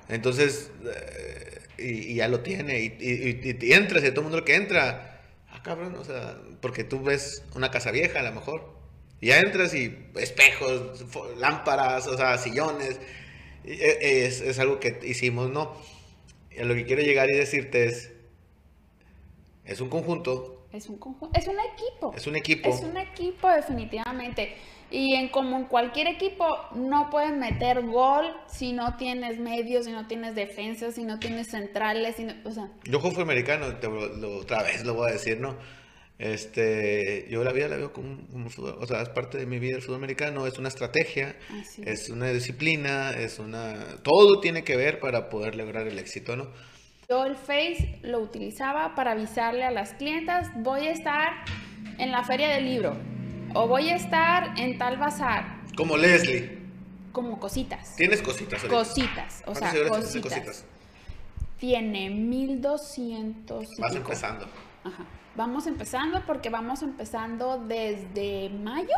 Entonces, eh, y, y ya lo tiene, y, y, y- y entras, y todo el mundo lo que entra, ah, cabrón, o sea, porque tú ves una casa vieja a lo mejor, y ya entras y espejos, lámparas, o sea, sillones, Y, eh, Es, es algo que hicimos, ¿no? Y a lo que quiero llegar y decirte es, es un conjunto, Es un conjunto, es un equipo. es un equipo. Es un equipo definitivamente. Y en como en cualquier equipo no puedes meter gol si no tienes medios, si no tienes defensas, si no tienes centrales, si no- o sea, Yo juego americano, te lo- lo- otra vez lo voy a decir, ¿no? Este, yo la vida la veo como, como fútbol, o sea, es parte de mi vida el fútbol americano, es una estrategia, Así es. es una disciplina, es una... Todo tiene que ver para poder lograr el éxito, ¿no? yo el Face lo utilizaba para avisarle a las clientas, voy a estar en la feria del libro o voy a estar en tal bazar, Como Leslie, como cositas. tienes cositas ahorita. Cositas, o sea, ¿Cuántos seguidores tienes de cositas. Tiene 1200. y Vas empezando. Ajá. Vamos empezando porque vamos empezando desde mayo.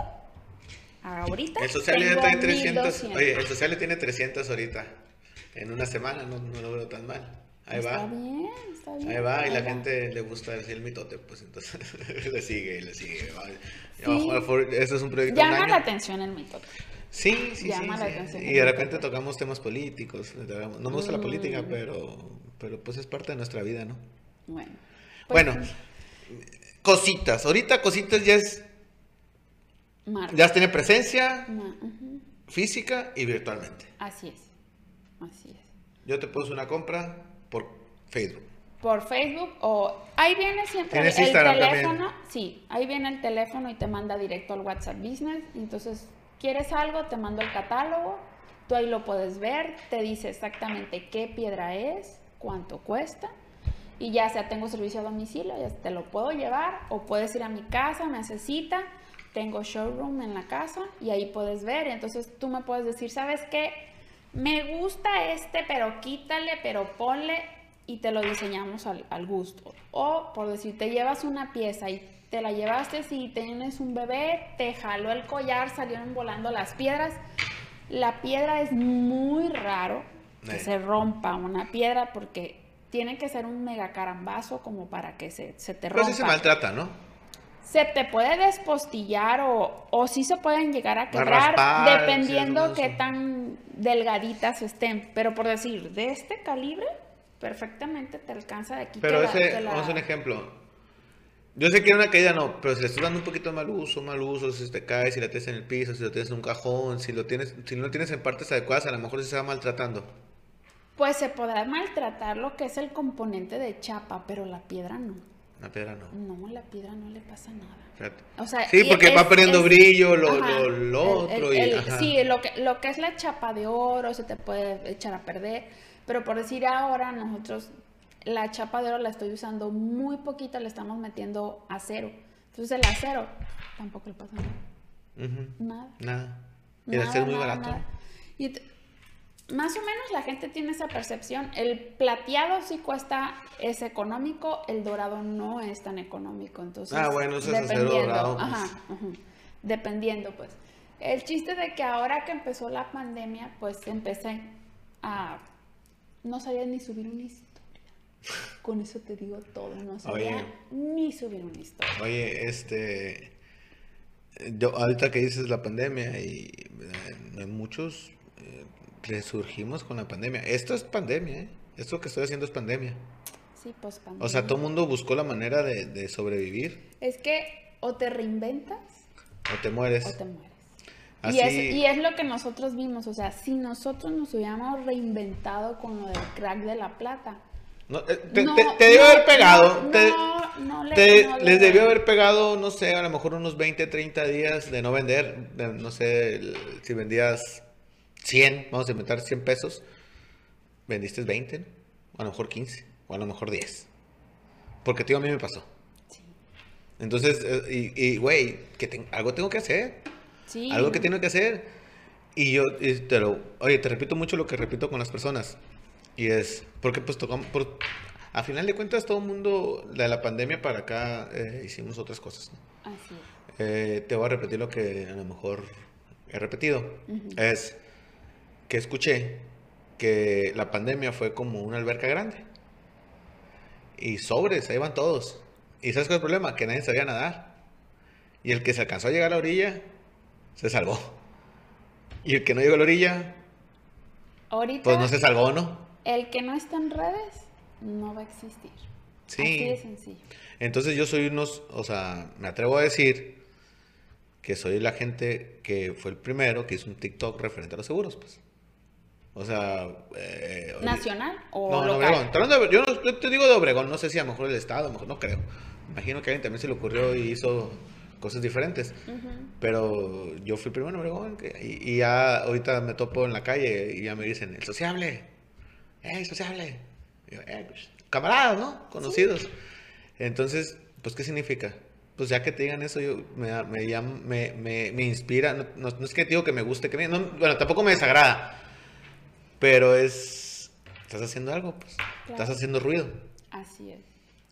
Ahorita. El social ya trae 300, 1200. oye, el social tiene 300 ahorita, en una semana, no, no lo veo tan mal. Ahí Está va. bien, está bien. Ahí va, y la va. gente le gusta decir el mitote, pues entonces le sigue, le sigue. Sí. Eso es un proyecto un Llama la atención el mito. Sí, sí, llama sí, la sí. atención. Y de repente tocamos temas políticos. No me gusta la política, Mm. pero, pero pues es parte de nuestra vida, ¿no? Bueno. Pues, Bueno, cositas. Ahorita cositas ya es, marca. ya tiene presencia Ma- física y virtualmente. Así es. Así es. Yo te puse una compra Facebook. Por Facebook o ahí viene siempre el, ¿Tienes el Instagram teléfono. Sí, ahí viene el teléfono y te manda directo al WhatsApp Business. Entonces, ¿quieres algo? Te mando el catálogo. Tú ahí lo puedes ver. Te dice exactamente qué piedra es, cuánto cuesta. Y ya sea tengo servicio a domicilio, ya te lo puedo llevar. O puedes ir a mi casa, me haces cita. Tengo showroom en la casa y ahí puedes ver. Entonces tú me puedes decir, ¿sabes qué? Me gusta este, pero quítale, pero ponle y te lo diseñamos al, al gusto. O por decir, te llevas una pieza y te la llevaste si tienes un bebé, te jaló el collar, salieron volando las piedras. La piedra es muy raro que se rompa una piedra porque tiene que ser un mega carambazo como para que se, se te Pero rompa. sí se maltrata, ¿no? Se te puede despostillar o, o sí se pueden llegar a quebrar raspar, dependiendo qué tan delgaditas estén. Pero por decir, de este calibre, perfectamente te alcanza de aquí. Pero la- ese, que la- vamos a un ejemplo. Yo sé que una caída no, pero si le estás dando un poquito de mal uso, mal uso, si te caes, si la tienes en el piso, si lo tienes en un cajón, si lo tienes, si no lo tienes en partes adecuadas, a lo mejor se va maltratando. Pues se podrá maltratar lo que es el componente de chapa, pero la piedra no. La piedra no. No, la piedra no le pasa nada. Fíjate. O sea, Sí, porque es- va perdiendo es- brillo, lo, Ajá, lo, lo otro el- y... el- ajá. Sí, lo que, lo que es la chapa de oro se te puede echar a perder, pero por decir ahora nosotros la chapa de oro la estoy usando muy poquito, le estamos metiendo acero. Entonces el acero tampoco le pasa nada. Nada. Nada. Y el Nada, acero es muy nada, barato. nada. Y más o menos la gente tiene esa percepción. El plateado sí cuesta, es económico, el dorado no es tan económico. Entonces, Ah, bueno, eso es acero dorado, pues. Ajá, ujú, dependiendo, pues. El chiste de que ahora que empezó la pandemia, pues empecé a... No sabía ni subir una historia. Con eso te digo todo, no sabía Oye. ni subir una historia. Oye, este... Yo, ahorita que dices la pandemia y eh, muchos eh, resurgimos con la pandemia. Esto es pandemia, ¿eh? Esto que estoy haciendo es pandemia. Sí, pues pandemia. O sea, todo el mundo buscó la manera de, de sobrevivir Es que o te reinventas o te mueres. o te mueres. Así, Y, es, y es lo que nosotros vimos, o sea, si nosotros nos hubiéramos reinventado con lo del crack de la plata. no, eh, te, no, te- te debió no, haber pegado. no, te, le- te- les debió haber pegado, no sé, a lo mejor unos 20, 30 días de no vender. de- no sé, si vendías 100, vamos a inventar 100 pesos, vendiste 20, ¿no? O a lo mejor 15, o a lo mejor 10. Porque, tío, a mí me pasó. Sí. Entonces, eh, y, güey, que ten- algo tengo que hacer. Sí. Algo que tengo que hacer. Y yo, y te lo, oye, te repito mucho lo que repito con las personas. Y es, porque pues tocamos, por, a final de cuentas todo el mundo, de la pandemia para acá, eh, hicimos otras cosas. ¿no? Así es. Eh, te voy a repetir lo que a lo mejor he repetido. Ujú. Es que escuché que la pandemia fue como una alberca grande. Y sobres, ahí van todos. ¿Y sabes cuál es el problema? Que nadie sabía nadar. Y el que se alcanzó a llegar a la orilla, se salvó. Y el que no llegó a la orilla, Ahorita, Pues no se salvó, ¿no? el que no está en redes no va a existir. Sí. Así de sencillo. Entonces yo soy unos, o sea, me atrevo a decir que soy la gente que fue el primero que hizo un TikTok referente a los seguros, pues. O sea, eh, ¿Nacional o no, no? Obregón. Yo, no- yo te digo de Obregón, no sé si a lo mejor el Estado, a lo mejor no creo. Imagino que a alguien también se le ocurrió y hizo cosas diferentes. Ujú. Pero yo fui primero en Obregón y, y ya ahorita me topo en la calle y ya me dicen, el sociable, ¡eh, sociable! Y yo, "Eh, pues, camaradas, ¿no? Conocidos. Entonces, pues, ¿qué significa? Pues ya que te digan eso, yo, me, me, me, me, me inspira. No, no- no es que te digo que me guste, que me, no, bueno, tampoco me desagrada. Pero es, estás haciendo algo, pues. Estás Claro. haciendo ruido. Así es.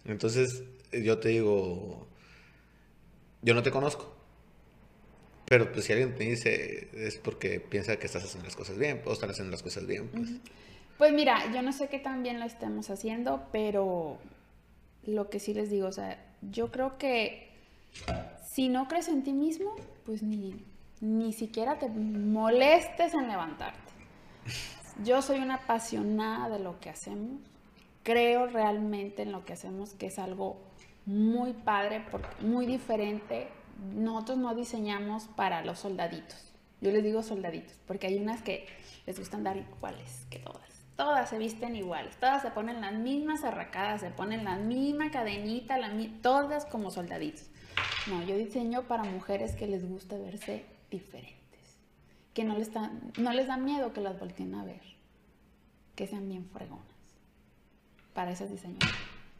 Entonces, yo te digo, yo no te conozco. Pero pues si alguien te dice, es porque piensa que estás haciendo las cosas bien, o están haciendo las cosas bien, pues. Pues mira, yo no sé qué tan bien lo estemos haciendo, pero lo que sí les digo, o sea, yo creo que si no crees en ti mismo, pues ni, ni siquiera te molestes en levantarte. Yo soy una apasionada de lo que hacemos, creo realmente en lo que hacemos, que es algo muy padre, porque, muy diferente. Nosotros no diseñamos para los soldaditos. Yo les digo soldaditos, porque hay unas que les gusta andar iguales que todas. Todas se visten iguales, todas se ponen las mismas arracadas, se ponen la misma cadenita, la todas como soldaditos. No, yo diseño para mujeres que les gusta verse diferentes, que no les, da, no les da miedo que las volteen a ver, que sean bien fregonas. Para esas diseño.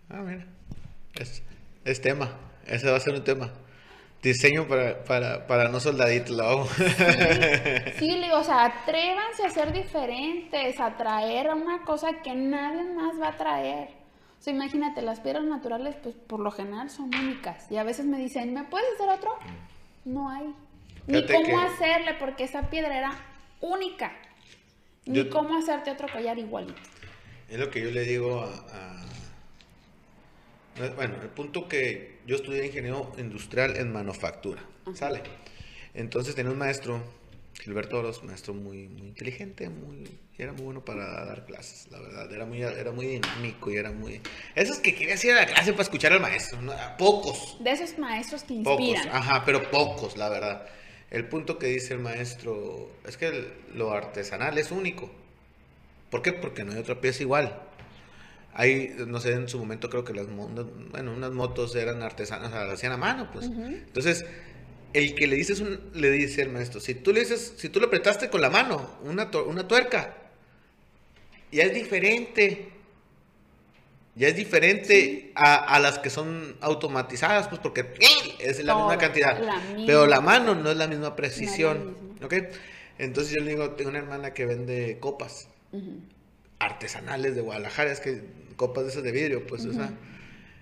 Ah, mira. Es, es tema. Ese va a ser un tema. Diseño para, para, para no soldaditos, lo hago. Sí, digo, o sea, atrévanse a ser diferentes, a traer una cosa que nadie más va a traer. O sea, imagínate, las piedras naturales, pues por lo general son únicas. Y a veces me dicen, ¿me puedes hacer otro? No hay. Ni cómo que- hacerle, porque esa piedra era única. Ni Yo- cómo hacerte otro collar igualito. Es lo que yo le digo a, a- Bueno, el punto que yo estudié ingeniero industrial en manufactura, ¿sale? Entonces tenía un maestro, Gilberto Oros, maestro muy, muy inteligente, muy, y era muy bueno para dar clases, la verdad. Era muy, era muy dinámico y era muy... Esos que querías ir a la clase para escuchar al maestro, ¿no? Pocos, De esos maestros que pocos, inspiran. ajá, pero pocos, la verdad. El punto que dice el maestro es que el- lo artesanal es único. ¿Por qué? Porque no hay otra pieza igual. Hay, no sé, en su momento creo que las bueno, unas motos eran artesanas, o sea, las hacían a mano, pues. Entonces, el que le dices un, le dice el maestro, si tú le dices, si tú le apretaste con la mano una, una tuerca, ya es diferente. Ya es diferente a, a las que son automatizadas, pues porque ¡eh! es la misma cantidad. la misma. Pero la mano no es la misma precisión. Entonces yo le digo, tengo una hermana que vende copas artesanales de Guadalajara, es que copas de esas de vidrio, pues, o sea,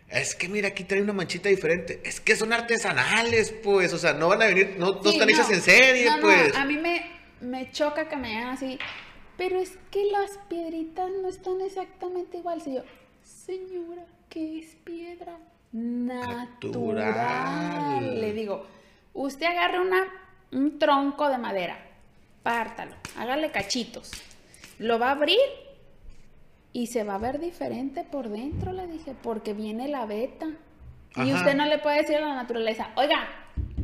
es que mira, aquí trae una manchita diferente, es que son artesanales, pues, o sea, no van a venir, no, están hechas en serie, No, pues. a mí me, me choca que me digan así, pero es que las piedritas no están exactamente iguales. Y yo, señora, ¿qué es piedra? Natural. Natural. Le digo, usted agarre una, un tronco de madera, pártalo, hágale cachitos, lo va a abrir y se va a ver diferente por dentro, le dije, porque viene la beta. Y usted no le puede decir a la naturaleza, oiga,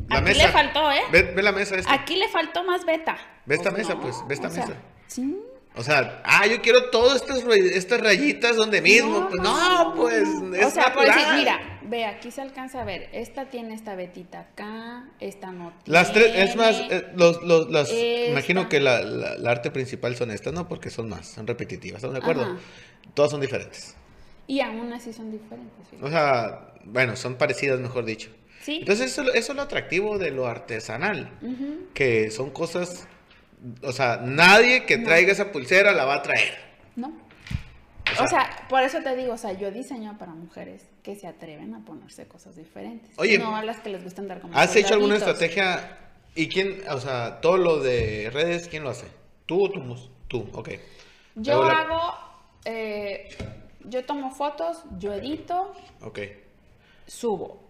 La aquí mesa. le faltó, ¿eh? Ve, ve la mesa esta. Aquí le faltó más beta. Ve esta mesa, pues, ve esta o sea, mesa. sí. O sea, ah, yo quiero todas estas, estas rayitas donde mismo, pues, no, pues, no. es O sea, por decir, natural. mira, ve, aquí se alcanza a ver. Esta tiene esta betita acá, esta no tiene. Las tres, es más, eh, los, los, las, imagino que la, la- la arte principal son estas, ¿no? Porque son más, son repetitivas, ¿estamos de acuerdo? Ajá. Todas son diferentes. Y aún así son diferentes. O sea, bueno, son parecidas, mejor dicho. Sí. Entonces, eso, eso es lo atractivo de lo artesanal. Que son cosas. O sea, nadie que No. traiga esa pulsera la va a traer. ¿No? O sea- O sea, por eso te digo, o sea, yo diseño para mujeres que se atreven a ponerse cosas diferentes. Oye, no a las que les gustan dar como ¿Has hecho alguna estrategia? ¿Y quién, o sea, todo lo de redes, quién lo hace? ¿Tú o tú? Tú, ok. Yo la- hago, eh, yo tomo fotos, yo edito, Ok. subo.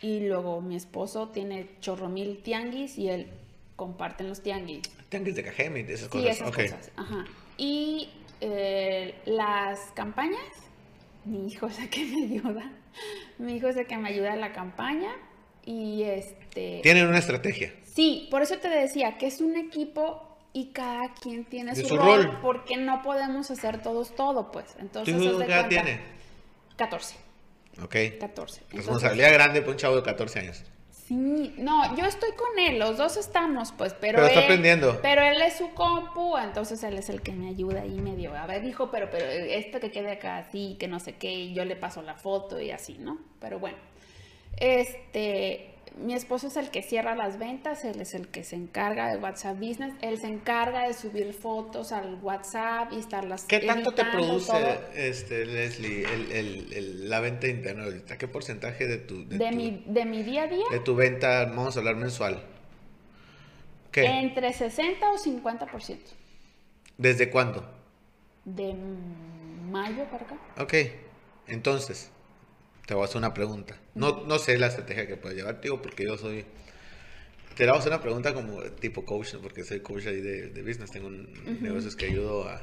Y luego mi esposo tiene chorro mil tianguis y él comparten los tianguis. Tianguis de Cajeme y de esas Sí, cosas. esas ok. cosas. Ajá. Y eh, las campañas, mi hijo es el que me ayuda. Mi hijo es el que me ayuda en la campaña. Y este. Tienen una estrategia. Sí, por eso te decía que es un equipo y cada quien tiene su, su rol, rol. porque no podemos hacer todos todo, pues. Entonces, ¿Tu haz hijo de qué tiene? 14. Ok. 14. Entonces, Responsabilidad grande para un chavo de 14 años. Sí, no, yo estoy con él, los dos estamos, pues, pero, Pero está él- aprendiendo. Pero él es su compu, entonces él es el que me ayuda ahí medio. A ver, dijo, pero, pero esto que quede acá así, que no sé qué, y yo le paso la foto y así, ¿no? Pero bueno, este, mi esposo es el que cierra las ventas, él es el que se encarga de WhatsApp Business, él se encarga de subir fotos al WhatsApp y estarlas ¿Qué tanto te produce, todo. este, Leslie, el, el- el- la venta interna ahorita? ¿Qué porcentaje de tu, de, De, tu, mi, de mi día a día? de tu venta, vamos a hablar mensual? ¿Qué? Entre 60 o 50%. ¿Desde cuándo? De mayo para acá. Ok, entonces, te voy a hacer una pregunta. No, no sé la estrategia que puedes llevar, digo, porque yo soy... Te hacer una pregunta como tipo coach, porque soy coach ahí de, de business, tengo un, negocios que ayudo a...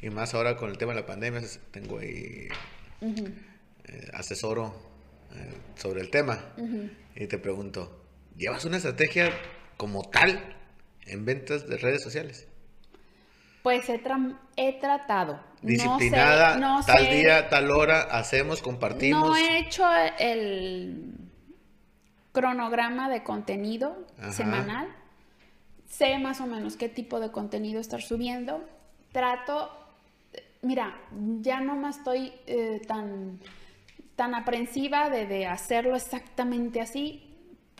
Y más ahora con el tema de la pandemia, tengo ahí... eh, asesoro eh, sobre el tema. Y te pregunto, ¿llevas una estrategia como tal en ventas de redes sociales? Pues he, tra- he tratado. Disciplinada, no sé, no tal sé- día, tal hora, hacemos, compartimos. No he hecho el cronograma de contenido Ajá. semanal. Sé más o menos qué tipo de contenido estar subiendo. Trato, mira, ya no me estoy eh, tan, tan aprensiva de, de hacerlo exactamente así,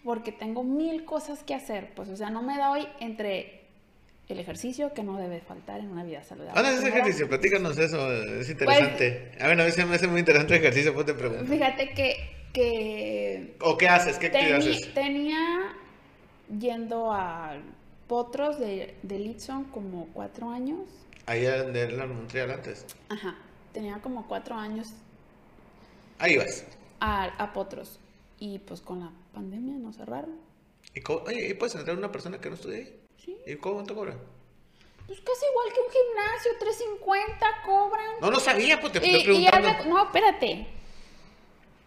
porque tengo mil cosas que hacer. Pues, o sea, no me doy entre el ejercicio que no debe faltar en una vida saludable. ¿Dónde haces primero. ejercicio? Platícanos eso, es interesante. a ver, a veces me hace muy interesante el ejercicio, pues te pregunto. Fíjate que, que ¿O qué haces? ¿Qué actividad haces? tenía yendo a potros de, de Litson como cuatro años. Ahí en la Montreal antes. Ajá, tenía como cuatro años Ahí vas. a, a potros. Y pues con la pandemia nos cerraron. ¿Y cómo- oye, ¿y puedes entrar una persona que no estudia ahí? Sí. ¿Y te cobran? Pues casi igual que un gimnasio, 350 cobran. No, no sabía, pues te estoy y no, espérate.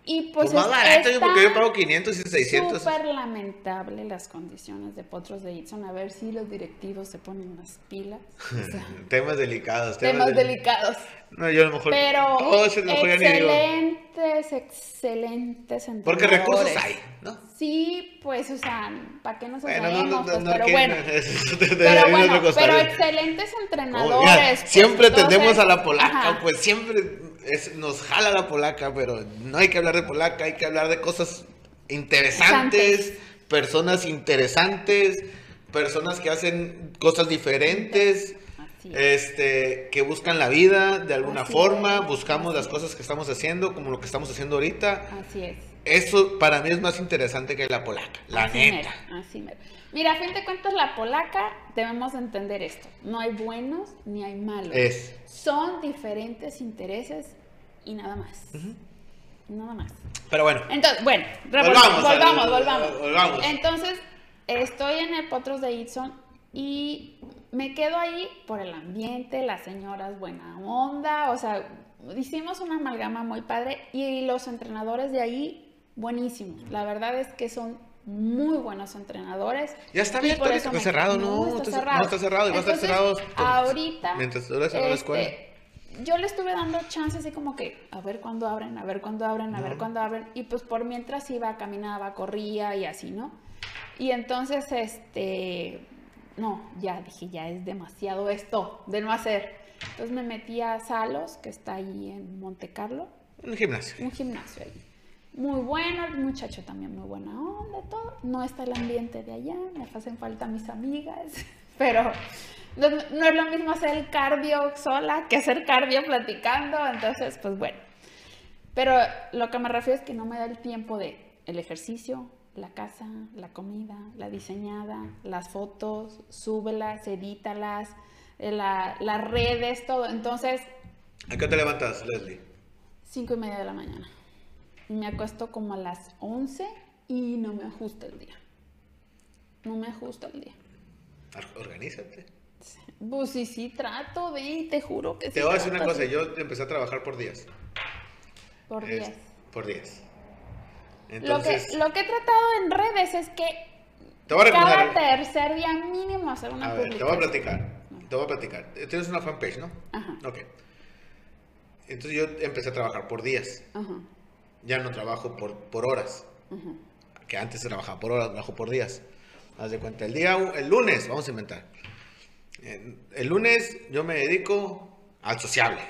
Y pues, Pues, más barato, yo porque yo está pago 500 y 600. Súper lamentable las condiciones de potros de Itson. A ver si los directivos se ponen las pilas. O sea, Temas delicados. temas de- delicados. No, yo a lo mejor. Pero todo eso a lo mejor ya ni digo. excelentes, excelentes entrenadores. Porque recursos hay, ¿no? Sí, pues, o sea, ¿para qué nos Bueno, no, sabemos? no, no, pues, pero bueno. Pero bueno, pero excelentes entrenadores. mira, pues, siempre entonces, tendemos a la polaca, ajá. pues siempre es- nos jala la polaca, pero no hay que hablar de polaca, hay que hablar de cosas interesantes, personas interesantes, personas que hacen cosas diferentes, es. este, que buscan la vida de alguna Así forma, es, buscamos así las cosas que estamos haciendo, como lo que estamos haciendo ahorita. Así es. Eso para mí es más interesante que la polaca, la Así neta. mero, así mero. Mira, a fin de cuentas, la polaca debemos entender esto. No hay buenos ni hay malos. Es. Son diferentes intereses y nada más. Nada más. Pero bueno, Entonces, bueno, Volvamos volvamos, volvamos. volvamos. Entonces, estoy en el Potros de Itson y me quedo ahí por el ambiente, las señoras buena onda, o sea, hicimos una amalgama muy padre y los entrenadores de ahí, buenísimos. La verdad es que son muy buenos entrenadores. Ya está abierto está me- cerrado, no, no, está está cer- cerrado. no está cerrado y va a estar cerrado ahorita, mientras cerrada la escuela. este, yo le estuve dando chance así como que a ver cuándo abren, a ver cuándo abren, a ver cuándo abren. Y pues por mientras iba, caminaba, corría y así, ¿no? Y entonces, este, no, ya dije, ya es demasiado esto de no hacer. Entonces me metí a Salos, que está ahí en Monte Carlo, Un gimnasio. un gimnasio ahí. Muy bueno, el muchacho también muy buena onda, todo. No está el ambiente de allá, me hacen falta mis amigas, pero no, no es lo mismo hacer el cardio sola que hacer cardio platicando, entonces pues bueno. Pero lo que me refiero es que no me da el tiempo de el ejercicio, la casa, la comida, la diseñada, las fotos, súbelas, edítalas, eh, la- las redes, todo. Entonces, ¿A qué te levantas, Leslie? Cinco y media de la mañana. Y me acuesto como a las 11 y no me ajusta el día. No me ajusta el día. Or- Organízate. Pues sí, sí, trato de, te juro que sí. Te voy a decir una cosa, de- yo empecé a trabajar por días. Por Es- días. por días. Lo Entonces, que, lo que he tratado en redes es que te voy a cada tercer día mínimo hacer una A ver, te voy a platicar. Te voy a platicar. Tienes una fanpage, ¿no? Ajá. Ok. Entonces yo empecé a trabajar por días. Ajá, Ya no trabajo por, por horas. Que antes se trabajaba por horas, trabajo por días. Haz de cuenta, el día, el lunes, vamos a inventar. Eh, El lunes yo me dedico al sociable.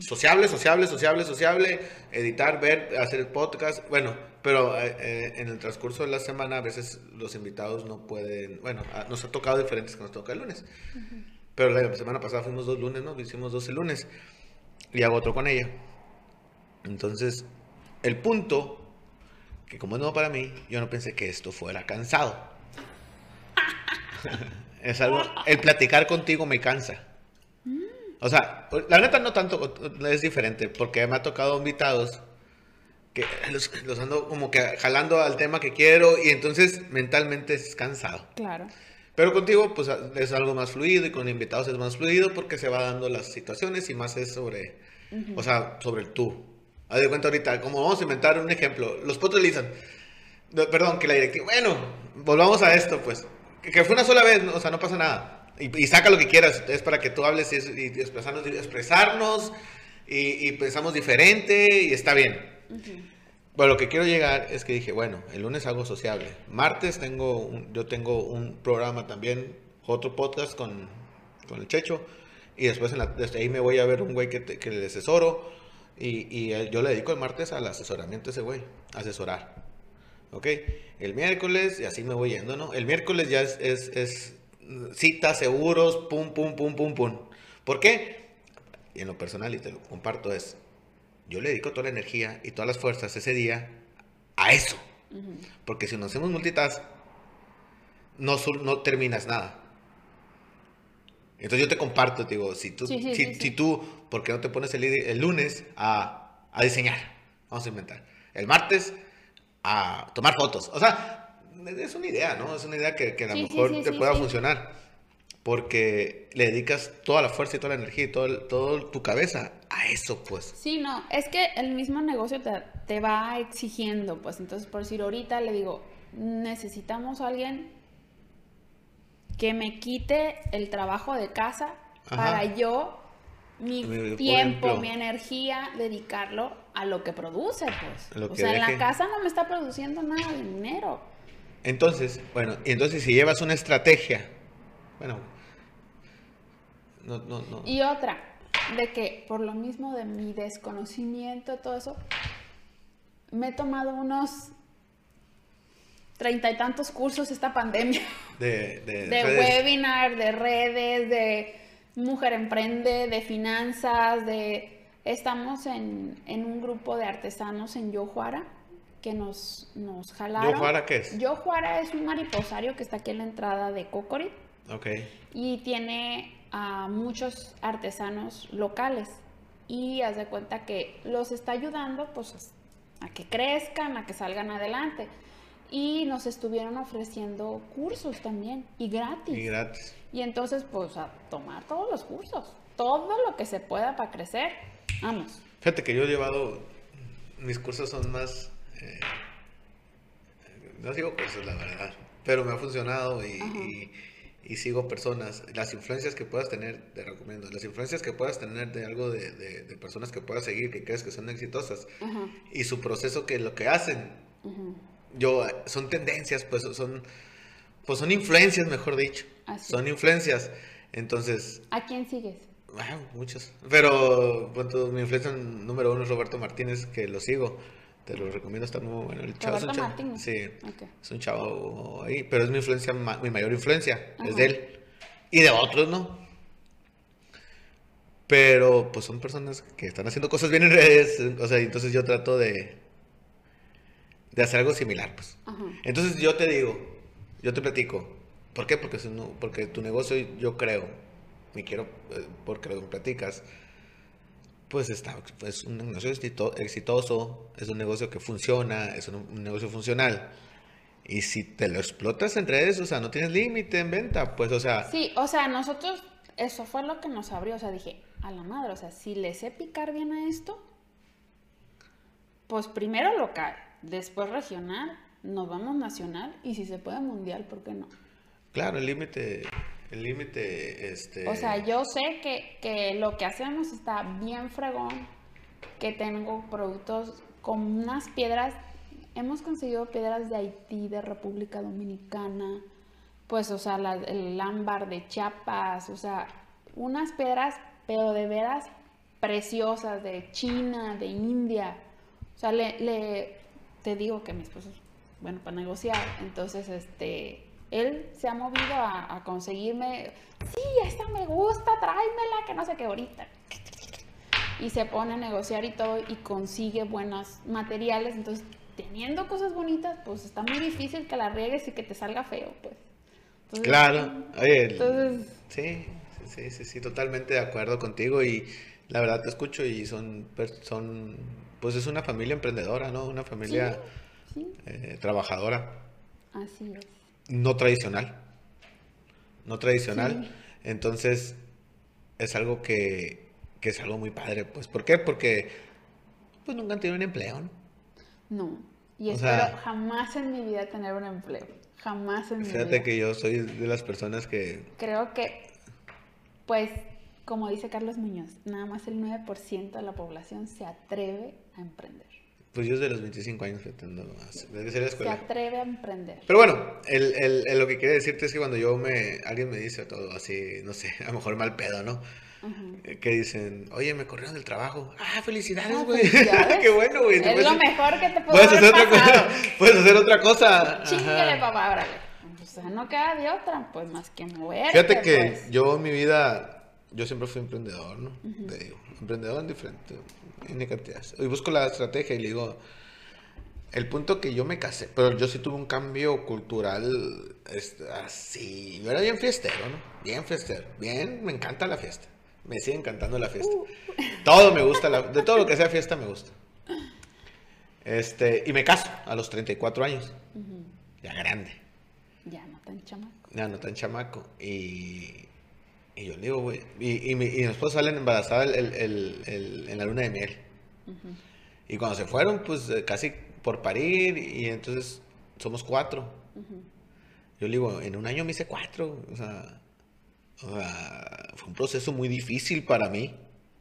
Sociable, sociable, sociable, sociable, editar, ver, hacer podcast, bueno, pero eh, eh, en el transcurso de la semana a veces los invitados no pueden, bueno, nos ha tocado diferentes que nos toca el lunes, pero la semana pasada fuimos dos lunes, ¿no? Hicimos 12 lunes y hago otro con ella. Entonces, el punto, que como es nuevo para mí, yo no pensé que esto fuera cansado. es algo, el platicar contigo me cansa. O sea, la neta no tanto, es diferente, porque me ha tocado invitados que los, los ando como que jalando al tema que quiero y entonces mentalmente es cansado. Claro. Pero contigo, pues es algo más fluido y con invitados es más fluido porque se va dando las situaciones y más es sobre, o sea, sobre el tú. Haz de cuenta ahorita, como vamos a inventar un ejemplo, los potros le dicen, no, perdón, que la directiva, bueno, volvamos a esto, pues, que, que fue una sola vez, o sea, no pasa nada. Y, y saca lo que quieras, es para que tú hables y, y expresarnos, expresarnos y, y pensamos diferente y está bien. Bueno, lo que quiero llegar es que dije, bueno, el lunes hago sociable. Martes tengo un- yo tengo un programa también, otro podcast con, con el Checho. Y después en la- desde ahí me voy a ver un güey que, te- que le asesoro. Y, y él- yo le dedico el martes al asesoramiento a ese güey, asesorar. ¿Ok? El miércoles, y así me voy yendo, ¿no? El miércoles ya es, es, es citas, seguros, pum, pum, pum, pum, pum. ¿Por qué? Y en lo personal, y te lo comparto, es yo le dedico toda la energía y todas las fuerzas ese día a eso. Porque si nos hacemos multitask, no, no terminas nada. Entonces yo te comparto, te digo, si tú, Sí, sí, si, sí, si tú, ¿por qué no te pones el, el lunes a, a diseñar? Vamos a inventar. El martes a tomar fotos. O sea, es una idea, ¿no? Es una idea que, que a lo mejor te pueda funcionar. Porque le dedicas toda la fuerza y toda la energía y todo, el- todo tu cabeza a eso, pues. Sí, no, es que el mismo negocio te, te va exigiendo, pues entonces por decir ahorita le digo, necesitamos a alguien que me quite el trabajo de casa Ajá. para yo, mi Por tiempo, ejemplo. mi energía, dedicarlo a lo que produce, pues. Lo o que sea, en la casa no me está produciendo nada de dinero. Entonces, bueno, y entonces si llevas una estrategia, bueno, no, no, no. Y otra, de que por lo mismo de mi desconocimiento, todo eso, me he tomado unos treinta y tantos cursos esta pandemia. De, de, De redes. webinar, de redes, de mujer emprende, de finanzas, de... Estamos en, en un grupo de artesanos en Yojuara que nos, nos jalaron. ¿Yojuara qué es? Yojuara es un mariposario que está aquí en la entrada de Cocorit Ok. y tiene a muchos artesanos locales y haz de cuenta que los está ayudando pues a que crezcan, a que salgan adelante y nos estuvieron ofreciendo cursos también y gratis. Y gratis. Y entonces pues a tomar todos los cursos, todo lo que se pueda para crecer. Vamos. Fíjate que yo he llevado, mis cursos son más, eh, no sigo cursos la verdad, pero me ha funcionado y, Ajá. y- y sigo personas. Las influencias que puedas tener, te recomiendo, las influencias que puedas tener de algo de, de- de personas que puedas seguir, que crees que son exitosas Ajá, y su proceso que lo que hacen, ujú. Yo, son tendencias, pues son, pues son influencias, mejor dicho. Así. Son influencias. Entonces, ¿A quién sigues? Ah, muchos. Pero punto, mi influencia número uno es Roberto Martínez, que lo sigo. Te lo recomiendo, está muy bueno. El chavo es un Roberto chavo. Martínez. Sí, es un chavo ahí, pero es mi influencia, mi mayor influencia, Ajá. es de él. Y de otros, ¿no? Pero pues son personas que están haciendo cosas bien en redes, o sea, entonces yo trato de, de hacer algo similar, pues. Ajá. Entonces yo te digo, yo te platico. ¿Por qué? Porque, no- porque tu negocio yo creo, y quiero, eh, porque lo platicas, pues está, es un negocio exito- exitoso, es un negocio que funciona, es un, un negocio funcional. Y si te lo explotas en redes, o sea, no tienes límite en venta, pues, o sea, Sí, o sea, nosotros, eso fue lo que nos abrió. O sea, dije, a la madre, o sea, si le sé picar bien a esto, pues primero local, después regional, nos vamos nacional y si se puede mundial, ¿por qué no? claro, el límite, el límite, este... O sea, yo sé que, que lo que hacemos está bien fregón, que tengo productos con unas piedras, hemos conseguido piedras de Haití, de República Dominicana, pues, o sea, la- el ámbar de Chiapas, o sea, unas piedras, pero de veras preciosas, de China, de India. O sea, le, le- te digo que mi esposo es bueno para negociar, entonces, este, él se ha movido a, a conseguirme, sí, esta me gusta, tráemela, que no sé qué ahorita. Y se pone a negociar y todo y consigue buenos materiales, entonces, teniendo cosas bonitas, pues está muy difícil que la riegues y que te salga feo, pues. Entonces, Claro, oye, el- Entonces- sí, sí, sí, sí, totalmente de acuerdo contigo y la verdad te escucho y son, son, pues es una familia emprendedora, ¿no? Una familia Sí, eh, trabajadora, así es. no tradicional, no tradicional, Sí. entonces es algo que, que es algo muy padre, pues, ¿por qué? Porque pues nunca han tenido un empleo, ¿no? No. Y O espero sea- jamás en mi vida tener un empleo. Jamás en mi vida. Fíjate que yo soy de las personas que Creo que, pues, como dice Carlos Muñoz, nada más el 9% de la población se atreve a emprender. Pues yo desde los 25 años pretendo hacer- desde la Se escuela. atreve a emprender. Pero bueno, el, el- el- lo que quiere decirte es que cuando yo me, alguien me dice todo así, no sé, a lo mejor mal pedo, ¿no? Eh, Que dicen, oye, me corrieron del trabajo. Ah, felicidades, Ah, güey. felicidades. Qué bueno, güey. Es puedes- lo mejor que te Puedes haber hacer otra cosa. Puedes hacer otra cosa. Chíngale, papá, órale. O sea, no queda de otra, pues, más que moverte, Fíjate que pues. yo en mi vida, yo siempre fui emprendedor, ¿no? Te digo, emprendedor en diferente, en cantidades. Y busco la estrategia y le digo, el punto que yo me casé, pero yo sí tuve un cambio cultural así, yo era bien fiestero, ¿no? Bien fiestero, bien, me encanta la fiesta, me sigue encantando la fiesta. Uh. Todo me gusta, la- de todo lo que sea fiesta me gusta. Este, y me caso a los 34 años, Ujú. ya grande. Ya no tan chamaco. Ya no tan chamaco. Y, y yo le digo, güey. Y, y, mi, y mi esposa sale embarazada el, el- el- en la luna de miel. Ujú. Y cuando se fueron, pues eh, casi por parir. Y entonces somos cuatro. Ujú. Yo le digo, en un año me hice cuatro. O sea, o sea, fue un proceso muy difícil para mí.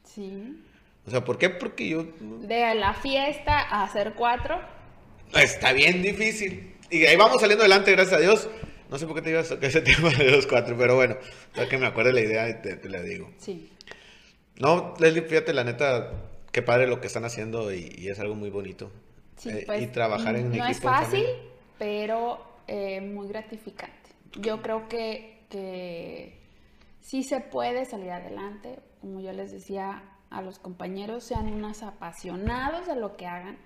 Sí. O sea, ¿por qué? Porque yo. De la fiesta a hacer cuatro. Está bien difícil. Y ahí vamos saliendo adelante, gracias a Dios. No sé por qué te ibas a tocar ese tema de los cuatro, pero bueno, para que me acuerde la idea y te, te la digo. Sí. No, Leslie, fíjate, la neta, qué padre lo que están haciendo y, y es algo muy bonito. Sí, Eh, pues, y trabajar en no equipo. es en fácil, pero eh, muy gratificante. Yo creo que, que sí se puede salir adelante. Como yo les decía a los compañeros, sean unos apasionados de lo que hagan.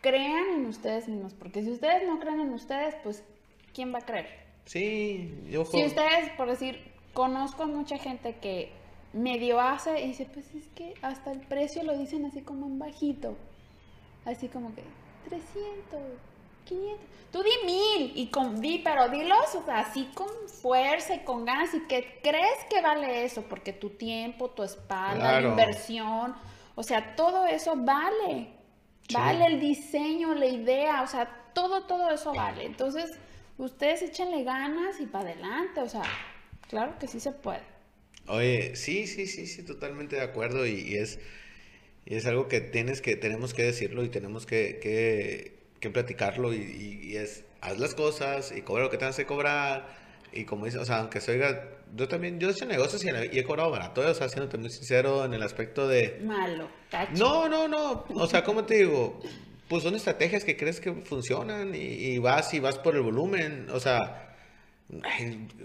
Crean en ustedes mismos, porque si ustedes no creen en ustedes, pues, ¿quién va a creer? Sí, yo Si ustedes, por decir, conozco a mucha gente que medio hace y dice, pues es que hasta el precio lo dicen así como en bajito. Así como que 300, 500. Tú di mil y con di, pero dilos o sea, así con fuerza y con ganas y que crees que vale eso, porque tu tiempo, tu espalda, Claro. la inversión, o sea, todo eso vale. Sí. Vale el diseño, la idea, o sea, todo, todo eso vale. Entonces, ustedes échenle ganas y para adelante, o sea, claro que sí se puede. Oye, sí, sí, sí, sí, totalmente de acuerdo y, y es, y es algo que tienes que, tenemos que decirlo y tenemos que, que, que platicarlo y, es, haz las cosas y cobra lo que tengas que cobrar y como dice, o sea, aunque se oiga, yo también, yo he hecho negocios y, y he cobrado barato, o sea, siéndote muy sincero en el aspecto de... Malo, tacho. No, no, no. O sea, ¿cómo te digo? Pues son estrategias que crees que funcionan y, y vas y vas por el volumen. O sea,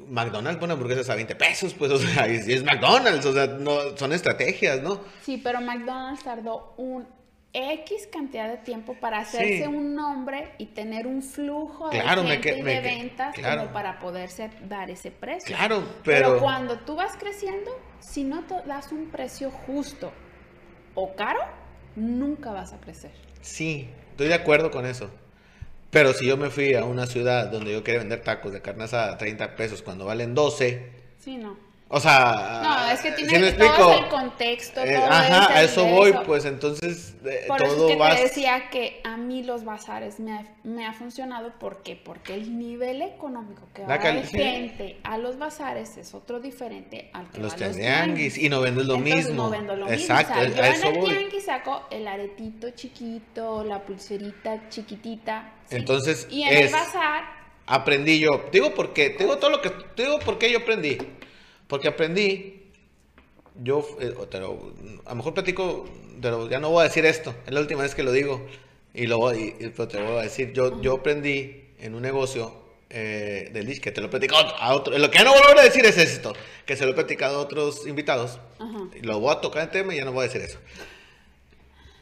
McDonald's pone hamburguesas a 20 pesos, pues, o sea, es McDonald's, o sea, no, son estrategias, ¿no? Sí, pero McDonald's tardó un X cantidad de tiempo para hacerse Sí. un nombre y tener un flujo de Claro, me gente que- y me de que- ventas claro. como para poderse dar ese precio. Claro, Pero, pero... cuando tú vas creciendo, si no te das un precio justo o caro, nunca vas a crecer. Sí, estoy de acuerdo con eso. Pero si yo me fui a una ciudad donde yo quería vender tacos de carne asada a 30 pesos cuando valen 12, Sí, no. O sea... No, es que ¿sí tiene me todo el contexto, Eh, todo ajá, es a eso voy, eso. pues entonces eh, Por eso todo es que va... te decía que a mí los bazares me ha, me ha funcionado. ¿Por qué? Porque el nivel económico que va la sí. gente a los bazares es otro diferente al que Los va a los tianguis y no vendes lo Entonces, mismo. no vendo lo Exacto, mismo. O sea, a yo eso en el voy. tianguis saco el aretito chiquito, la pulserita chiquitita. ¿sí? Entonces, Y en el bazar, Aprendí yo. Digo por qué. Te digo todo lo que. Digo por qué yo aprendí. Porque aprendí. Yo. eh, a lo mejor platico. Pero ya no voy a decir esto. Es la última vez que lo digo. Y lo voy, y- pero te lo voy a decir. Yo, yo aprendí en un negocio eh, del Dish que te lo he platicado a otro. Lo que ya no voy a decir es esto. Que se lo he platicado a otros invitados. Ajá. Y lo voy a tocar en tema y ya no voy a decir eso.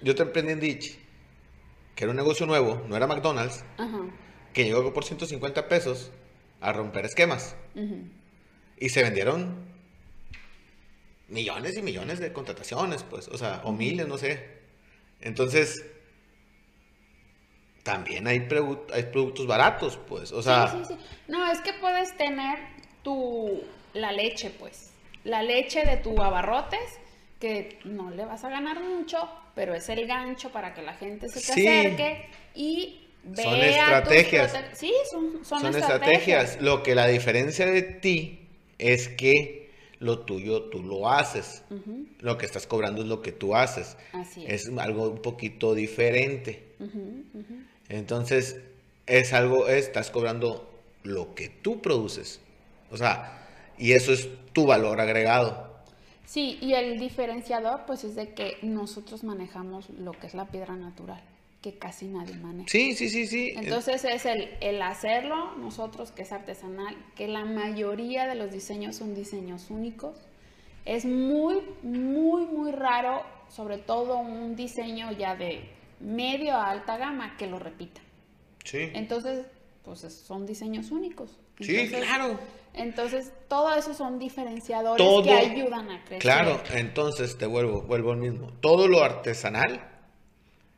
Yo te emprendí en Ditch. Que era un negocio nuevo. No era McDonald's ajá, que llegó por 150 pesos a romper esquemas. ujú. Y se vendieron millones y millones de contrataciones, pues, o sea, o miles, no sé. Entonces, también hay, hay productos baratos, pues, o sea, sí, sí, sí. No, es que puedes tener tu la leche, pues. La leche de tu abarrotes, que no le vas a ganar mucho, pero es el gancho para que la gente se te Sí. acerque y vea Son estrategias. Sí, son, son, son estrategias. estrategias. Lo que la diferencia de ti es que lo tuyo tú lo haces. Lo que estás cobrando es lo que tú haces. Así es. Es algo un poquito diferente. Entonces, es algo, estás cobrando lo que tú produces. O sea, y eso es tu valor agregado. Sí, y el diferenciador, pues es de que nosotros manejamos lo que es la piedra natural, que casi nadie maneja. Sí, sí, sí, sí. Entonces es el, el hacerlo, nosotros que es artesanal, que la mayoría de los diseños son diseños únicos. Es muy, muy, muy raro, sobre todo un diseño ya de medio a alta gama, que lo repita. sí. Entonces, pues es- son diseños únicos. Sí, claro. Entonces, todo eso son diferenciadores Todo- que ayudan a crecer. Claro, entonces te vuelvo, vuelvo al mismo. Todo lo artesanal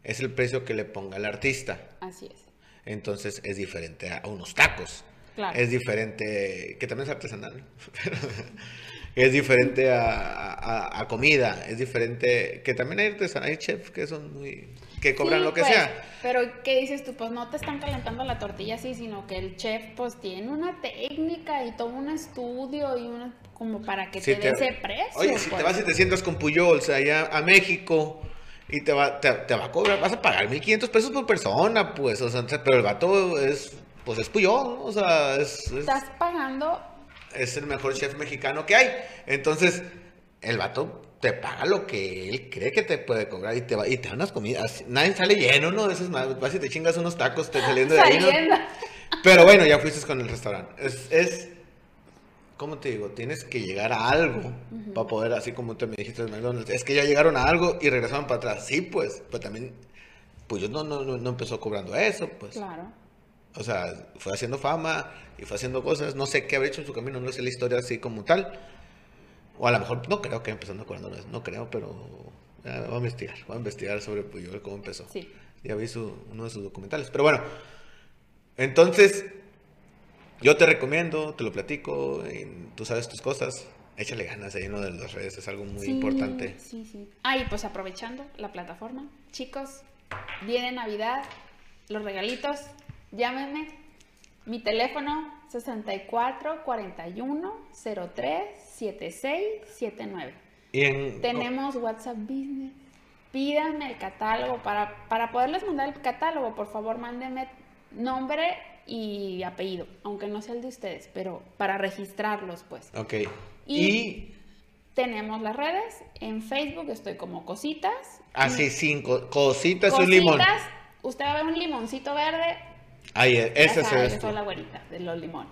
es el precio que le ponga el artista. Así es. Entonces es diferente a unos tacos. Claro. Es diferente, que también es artesanal. es diferente a, a- a comida. Es diferente, que también hay artesanal, hay chefs que son muy, que cobran Sí, lo que pues, sea. Pero, ¿qué dices tú? Pues no te están calentando la tortilla así, sino que el chef, pues tiene una técnica y todo un estudio y una. como para que Si te dé ese precio. Oye, si pues. te vas y te sientas con Puyol, o sea, allá a México y te va, te, te va a cobrar, vas a pagar 1500 pesos por persona, pues, o sea, pero el vato es, pues es Puyol, ¿no? o sea, es, es, Estás pagando. es el mejor chef mexicano que hay. Entonces, el vato te paga lo que él cree que te puede cobrar y te va y te da unas comidas. Nadie sale lleno, ¿no? Eso es más, vas y te chingas unos tacos te saliendo de ahí, ¿no? Pero bueno, ya fuiste con el restaurante. Es, es ¿cómo te digo? Tienes que llegar a algo para poder, así como tú me dijiste de McDonald's. Es que ya llegaron a algo y regresaron para atrás. Sí, pues, pero también, pues yo no, no, no, empezó cobrando eso, pues. Claro. O sea, fue haciendo fama y fue haciendo cosas. No sé qué habrá hecho en su camino, no sé la historia así como tal. O a lo mejor, no creo que empezando cobrando eso, no creo, pero ya, voy a investigar. Voy a investigar sobre Puyol, cómo empezó. Sí. Ya vi su, uno de sus documentales. Pero bueno, entonces, yo te recomiendo, te lo platico, tú sabes tus cosas. Échale ganas ahí en lo de las redes, es algo muy Sí, importante. Sí, sí. Ah, y pues aprovechando la plataforma, chicos, viene Navidad, los regalitos, llámenme. Mi teléfono 64 41 03 76 79. Y en, Tenemos WhatsApp Business. Pídanme el catálogo para, para poderles mandar el catálogo. Por favor, mándenme nombre y apellido, aunque no sea el de ustedes, pero para registrarlos, pues. Ok. Y- Y, Tenemos las redes. En Facebook estoy como Cositas. así cinco cositas y un Cositas. limón. Usted va a ver un limoncito verde. Ahí, ese es esto. soy la güerita de los limones.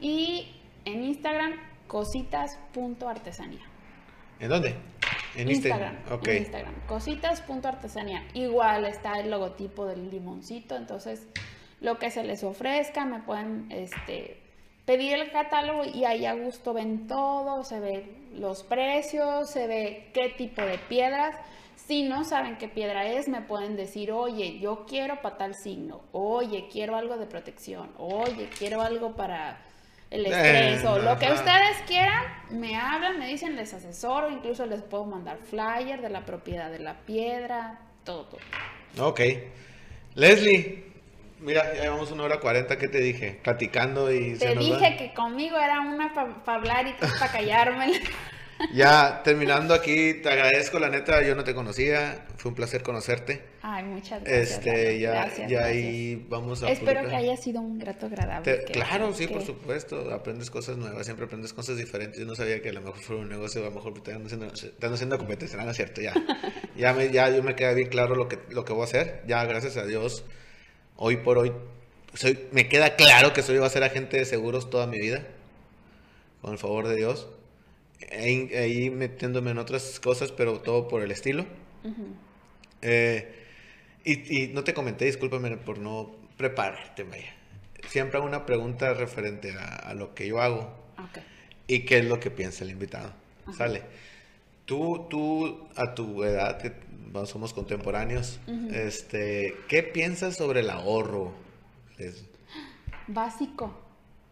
Y en Instagram, cositas.artesanía. ¿En dónde? En Instagram. Instagram. Ok. en Instagram. Cositas.artesanía. Igual está el logotipo del limoncito. Entonces, lo que se les ofrezca, me pueden este, pedir el catálogo y ahí a gusto ven todo, se ve los precios, se ve qué tipo de piedras. Si no saben qué piedra es, me pueden decir, oye, yo quiero para tal signo, oye, quiero algo de protección, oye, quiero algo para el estrés, o lo que ustedes quieran, me hablan, me dicen, les asesoro, incluso les puedo mandar flyer de la propiedad de la piedra, todo, todo. Ok. Leslie, mira, ya llevamos una hora cuarenta, ¿qué te dije? Platicando y se Te nos dije va. que conmigo era una para hablar y para callarme. Ya terminando aquí, te agradezco, la neta, yo no te conocía, fue un placer conocerte. Ay, muchas gracias. Este, ya, Gracias, ya gracias. ahí vamos a Espero publicar. que haya sido un grato agradable. Te- que- claro, sí, por que- supuesto. Aprendes cosas nuevas, siempre aprendes cosas diferentes. Yo no sabía que a lo mejor fuera un negocio, a lo mejor te están haciendo, te haciendo competencia, no es cierto, ya. ya, me, ya yo me queda bien claro lo que, lo que voy a hacer. Ya, gracias a Dios, hoy por hoy, soy, me queda claro que soy, voy a ser agente de seguros toda mi vida, con el favor de Dios. Ahí, ahí metiéndome en otras cosas, pero todo por el estilo. Eh, y, y no te comenté, discúlpame por no prepararte, Maya. Siempre hago una pregunta referente a, a lo que yo hago y qué es lo que piensa el invitado. ¿Sale? Tú, tú, a tu edad, que somos contemporáneos, este, ¿qué piensas sobre el ahorro? Básico.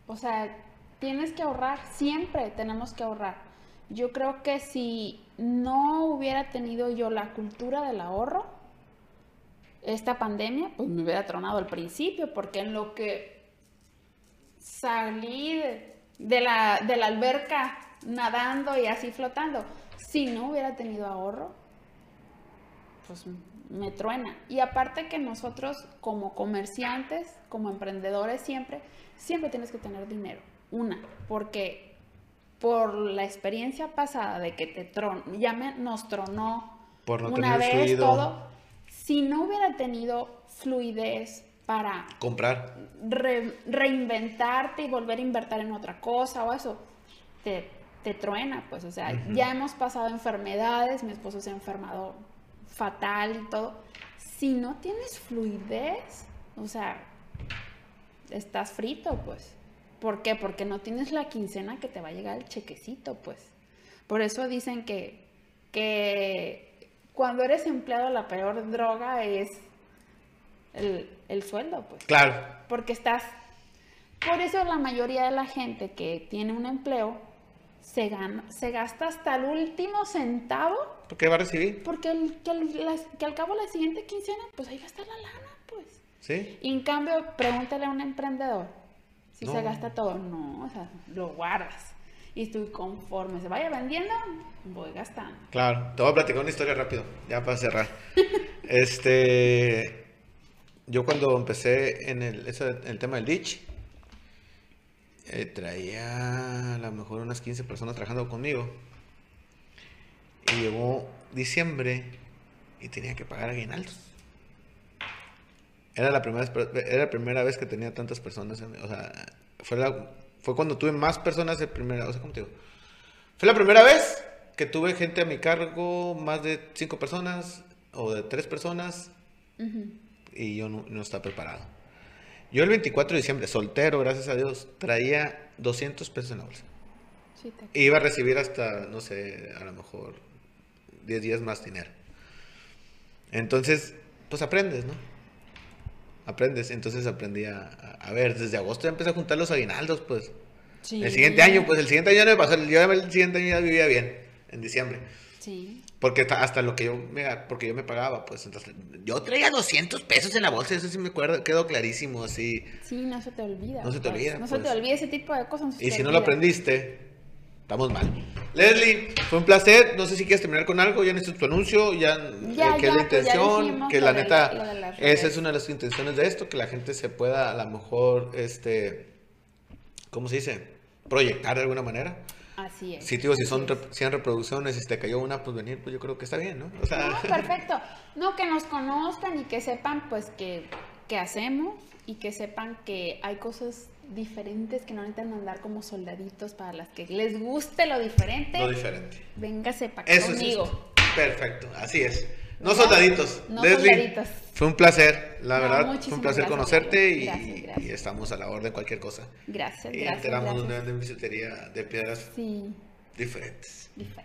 O sea, tienes que ahorrar, siempre tenemos que ahorrar. Yo creo que si no hubiera tenido yo la cultura del ahorro, esta pandemia, pues me hubiera tronado al principio, porque en lo que salí de, de la, de la alberca nadando y así flotando, si no hubiera tenido ahorro, pues me truena. Y aparte que nosotros como comerciantes, como emprendedores siempre, siempre tienes que tener dinero. Una, porque por la experiencia pasada de que te tron, ya me, nos tronó Por no una tener vez fluido. todo, si no hubiera tenido fluidez para Comprar. re- reinventarte y volver a invertir en otra cosa o eso, te, te truena, pues, o sea, ya hemos pasado enfermedades, mi esposo se ha enfermado fatal y todo. Si no tienes fluidez, o sea, estás frito, pues. ¿Por qué? Porque no tienes la quincena que te va a llegar el chequecito, pues. Por eso dicen que, que cuando eres empleado la peor droga es el, el sueldo, pues. Claro. Porque estás... Por eso la mayoría de la gente que tiene un empleo se, gana, se gasta hasta el último centavo ¿Por qué va a recibir? porque el- que, al- las- que al cabo de la siguiente quincena, pues ahí va a estar la lana, pues. ¿Sí? Y en cambio, pregúntale a un emprendedor si se gasta todo. No, o sea, lo guardas. Y estoy conforme se vaya vendiendo, voy gastando. Claro, te voy a platicar una historia rápido, ya para cerrar. este, yo cuando empecé en el, el tema del ditch, eh, traía a lo mejor unas 15 personas trabajando conmigo. Y llegó diciembre y tenía que pagar aguinaldos. Era la primera, vez- era la primera vez que tenía tantas personas. en- o sea, fue, la- fue cuando tuve más personas de primera. O sea, ¿cómo te digo? Fue la primera vez que tuve gente a mi cargo, más de cinco personas o de tres personas, y yo no, no estaba preparado. Yo el 24 de diciembre, soltero, gracias a Dios, traía 200 pesos en la bolsa. Sí, te- iba a recibir hasta, no sé, a lo mejor 10 días más dinero. Entonces, pues aprendes, ¿no? Aprendes. Entonces aprendí a, a- a ver, desde agosto ya empecé a juntar los aguinaldos, pues. Sí. El siguiente año, pues el siguiente año no me pasó. Yo el siguiente año ya vivía bien, en diciembre. Sí. Porque ta- hasta lo que yo me, porque yo me pagaba, pues entonces yo traía 200 pesos en la bolsa, eso sí me acuerdo, quedó clarísimo así. Sí, no se te olvida. No se te pues. olvida, No se te pues. olvida ese tipo de cosas. no Y si no lo aprendiste, estamos mal. Leslie, fue un placer. No sé si quieres terminar con algo. Ya necesito tu anuncio. Ya, Ya, eh, que es ya, la pues, intención. dijimos que la neta, la- las esa es una de las intenciones de esto. Que la gente se pueda, a lo mejor, este, ¿cómo se dice? Proyectar de alguna manera. Así es. Si, si son así es. rep- 100 reproducciones y si te cayó una, pues venir, pues yo creo que está bien, ¿no? O sea, No, perfecto. No, que nos conozcan y que sepan, pues, que, que hacemos y que sepan que hay cosas diferentes que no necesitan andar como soldaditos para las que les guste lo diferente. lo diferente. Véngase para Eso conmigo. Perfecto, así es. No soldaditos. No Leslie, soldaditos. fue un placer, la No, verdad. Fue un placer gracias, conocerte y, Gracias, gracias. y estamos a la orden cualquier cosa. Gracias, Y gracias. enteramos gracias. de una bisutería de piedras Sí, diferentes. diferente.